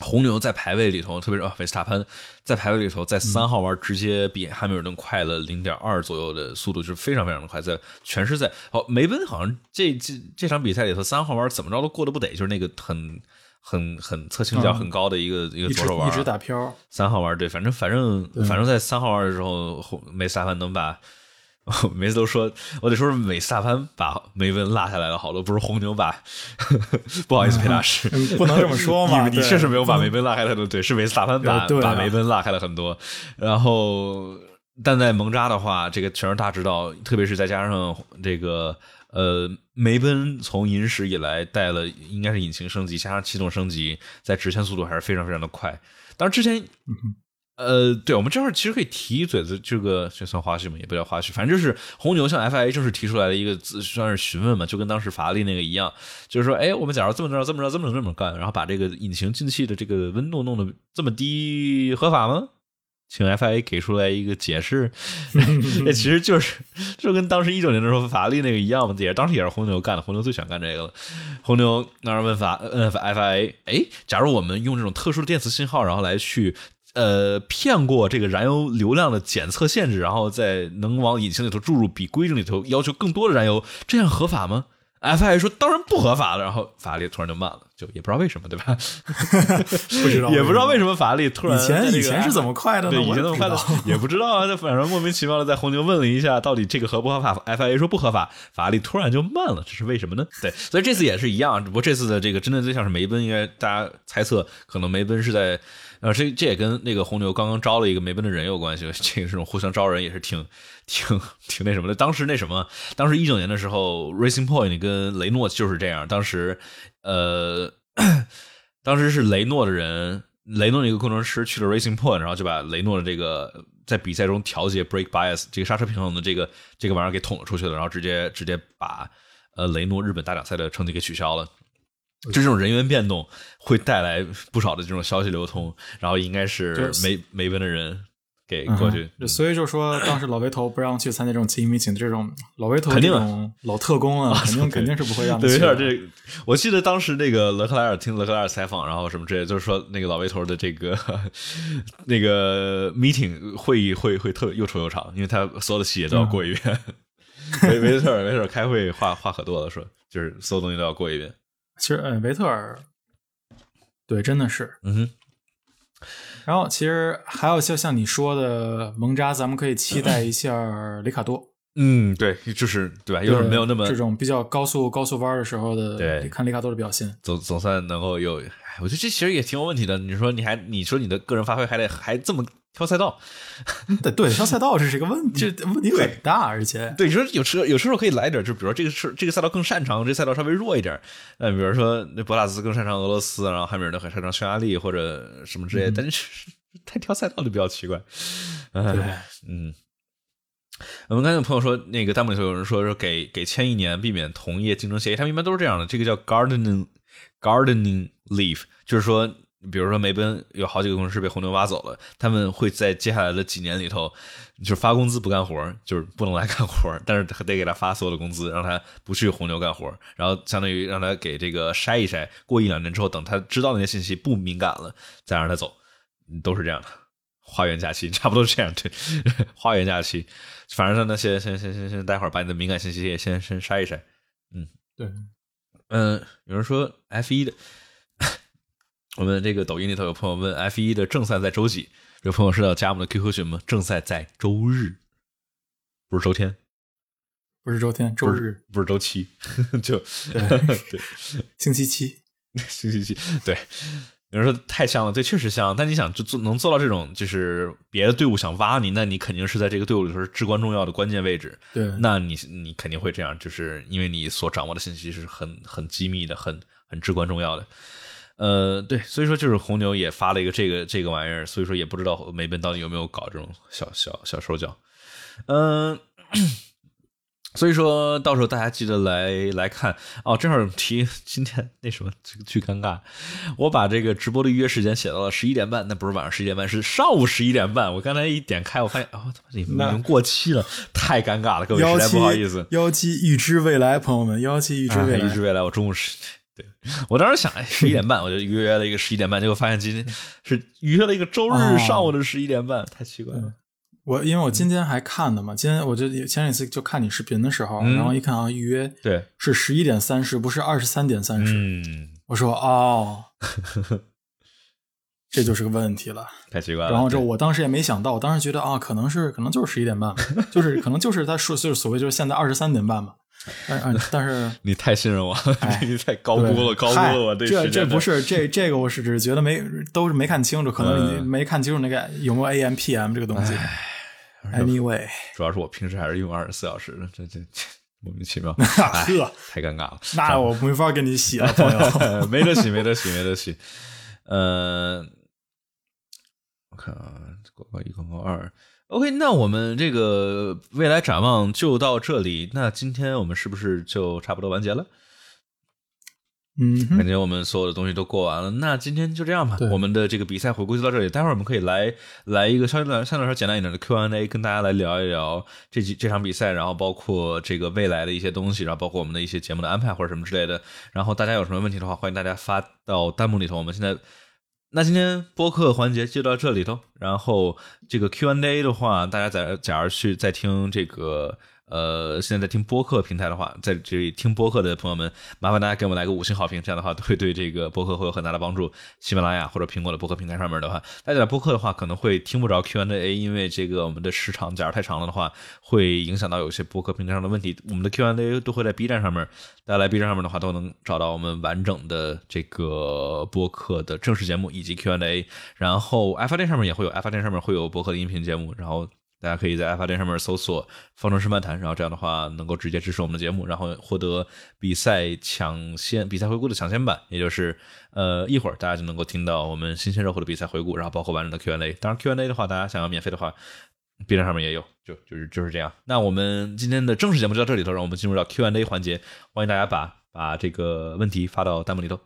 红牛在排位里头，特别是啊维斯塔潘在排位里头，在三号弯直接比汉密尔顿快了零点二左右的速度，就是非常非常的快，在全是在哦梅奔好像这这这场比赛里头三号弯怎么着都过得不得，就是那个很。很很侧倾角很高的一个一个左手弯，一直打飘。三号弯对，反正反正反正在三号弯的时候，梅斯塔潘能把，*laughs* 每次都说，我得说是美斯塔潘把梅奔拉下来了，好多不是红牛把，*laughs* 不好意思，裴大师，不能这么说 *laughs* 嘛，你确实没有把梅奔拉开太多，对，是梅斯塔潘把把梅奔拉开了很多，然后但在蒙扎的话，这个全是大知道，特别是再加上这个。呃，梅奔从银石以来带了，应该是引擎升级加上气动升级，在直线速度还是非常非常的快。当然之前，呃，对我们这块其实可以提一嘴子，这个这算花絮吗？也不叫花絮，反正就是红牛向 FIA 正式提出来的一个算是询问嘛，就跟当时法拉利那个一样，就是说，哎，我们假如这么着这么着这么着这么干，然后把这个引擎进气的这个温度弄得这么低，合法吗？请 FIA 给出来一个解释，那 *laughs* 其实就是就跟当时一九年的时候法拉利那个一样嘛，也当时也是红牛干的，红牛最喜欢干这个了。红牛那儿问法，嗯，FIA，哎，假如我们用这种特殊的电磁信号，然后来去呃骗过这个燃油流量的检测限制，然后再能往引擎里头注入比规定里头要求更多的燃油，这样合法吗？FIA 说当然不合法了，然后法律突然就慢了，就也不知道为什么，对吧？*laughs* 不知道，也不知道为什么法拉利突然以前以前是怎么快的？对，以前怎么快的也不知道啊。就反正莫名其妙的在红牛问了一下，到底这个合不合法？FIA 说不合法，法拉利突然就慢了，这是为什么呢？对，所以这次也是一样，只不过这次的这个真正对象是梅奔，应该大家猜测可能梅奔是在。呃，这这也跟那个红牛刚刚招了一个梅奔的人有关系。这个这种互相招人也是挺挺挺那什么的。当时那什么，当时一九年的时候，Racing Point 跟雷诺就是这样。当时，呃，当时是雷诺的人，雷诺的一个工程师去了 Racing Point，然后就把雷诺的这个在比赛中调节 brake bias 这个刹车平衡的这个这个玩意儿给捅了出去了，然后直接直接把呃雷诺日本大奖赛的成绩给取消了。就这种人员变动会带来不少的这种消息流通，然后应该是没没奔的人给过去，所以就说 *coughs* 当时老维头不让去参加这种奇 meeting 这种老维头肯定老特工啊，肯定肯定是不会让。对，有点这，我记得当时那个勒克莱尔听勒克莱尔采访，然后什么之类，就是说那个老维头的这个 *laughs* 那个 meeting 会议会会特又臭又长，因为他所有的细节都要过一遍。没没事没事，开会话话可多了，说就是所有东西都要过一遍。其实，嗯，维特尔，对，真的是，嗯哼。然后，其实还有像像你说的蒙扎，咱们可以期待一下里卡多。嗯，对，就是对吧？又是没有那么这种比较高速高速弯的时候的，对，看里卡多的表现，总总算能够有。我觉得这其实也挺有问题的。你说你还你说你的个人发挥还得还这么。挑赛道，*laughs* 对对，挑赛道这是一个问题，这问题很大，而且对你说有时有时候可以来点，就比如说这个是这个赛道更擅长，这赛道稍微弱一点，呃，比如说那博拉斯更擅长俄罗斯，然后汉密尔顿很擅长匈牙利或者什么之类，但是太挑赛道就比较奇怪。对，嗯，我们刚才有朋友说，那个弹幕里头有人说说给给签一年，避免同业竞争协议，他们一般都是这样的，这个叫 gardening gardening leave，就是说。比如说梅奔有好几个工程师被红牛挖走了，他们会在接下来的几年里头，就是发工资不干活，就是不能来干活，但是得给他发所有的工资，让他不去红牛干活，然后相当于让他给这个筛一筛，过一两年之后，等他知道那些信息不敏感了，再让他走，都是这样的。花园假期 *laughs* 差不多是这样，对，花园假期，反正那，先先先先先待会儿把你的敏感信息也先先筛一筛，嗯，对，嗯，有人说 F 一的。我们这个抖音里头有朋友问：F 一的正赛在周几？有朋友是要加我们的 QQ 群吗？正赛在周日，不是周天，不是周天，周日，不是周七，*laughs* 就对 *laughs* *laughs* 星期七，星期七，对。有人说太像了，对，确实像。但你想，就做能做到这种，就是别的队伍想挖你，那你肯定是在这个队伍里头是至关重要的关键位置。对，那你你肯定会这样，就是因为你所掌握的信息是很很机密的，很很至关重要的。呃，对，所以说就是红牛也发了一个这个这个玩意儿，所以说也不知道梅奔到底有没有搞这种小小小手脚，嗯。所以说到时候大家记得来来看哦。正好提今天那什么，这个巨尴尬。我把这个直播的预约时间写到了十一点半，那不是晚上十一点半，是上午十一点半。我刚才一点开，我发现哦，他妈已经过期了，太尴尬了，各位实在不好意思。幺七预知未来，朋友们，幺七预知未来，预知未来。我中午十，对我当时想，哎，十一点半，我就预约了一个十一点半，结果发现今天是预约了一个周日上午的十一点半，太奇怪了。我因为我今天还看的嘛，今天我就前几次就看你视频的时候，然后一看啊，预约对是十一点三十，不是二十三点三十。嗯，我说哦，*laughs* 这就是个问题了，太奇怪了。然后这我当时也没想到，我当时觉得啊，可能是可能就是十一点半，就是可能就是他说就是所谓就是现在二十三点半嘛。但但是 *laughs* 你太信任我，*laughs* 你太高估了，高估了我对这这不是这这个我是只是觉得没都是没看清楚，可能你没看清楚那个有没有 AM PM 这个东西。Anyway，主要是我平时还是用二十四小时的，这这莫名其妙，*laughs* 呵，太尴尬了。那我没法跟你洗了，朋友，没得洗，没得洗，没得洗。呃，我看啊，广告一，广告二。OK，那我们这个未来展望就到这里。那今天我们是不是就差不多完结了？嗯，感觉我们所有的东西都过完了，那今天就这样吧。我们的这个比赛回顾就到这里，待会儿我们可以来来一个相对来相对来说简单一点的 Q&A，跟大家来聊一聊这几这场比赛，然后包括这个未来的一些东西，然后包括我们的一些节目的安排或者什么之类的。然后大家有什么问题的话，欢迎大家发到弹幕里头。我们现在那今天播客环节就到这里头，然后这个 Q&A 的话，大家在假如去在听这个。呃，现在在听播客平台的话，在这里听播客的朋友们，麻烦大家给我们来个五星好评，这样的话会对这个播客会有很大的帮助。喜马拉雅或者苹果的播客平台上面的话，大家在播客的话可能会听不着 Q&A，因为这个我们的时长假如太长了的话，会影响到有些播客平台上的问题。我们的 Q&A 都会在 B 站上面，大家来 B 站上面的话都能找到我们完整的这个播客的正式节目以及 Q&A。然后爱发电上面也会有，爱发电上面会有播客的音频节目，然后。大家可以在爱发电上面搜索“方程式漫谈”，然后这样的话能够直接支持我们的节目，然后获得比赛抢先、比赛回顾的抢先版，也就是呃一会儿大家就能够听到我们新鲜热乎的比赛回顾，然后包括完整的 Q&A。当然 Q&A 的话，大家想要免费的话，B 站上面也有，就就是就是这样。那我们今天的正式节目就到这里头，让我们进入到 Q&A 环节，欢迎大家把把这个问题发到弹幕里头。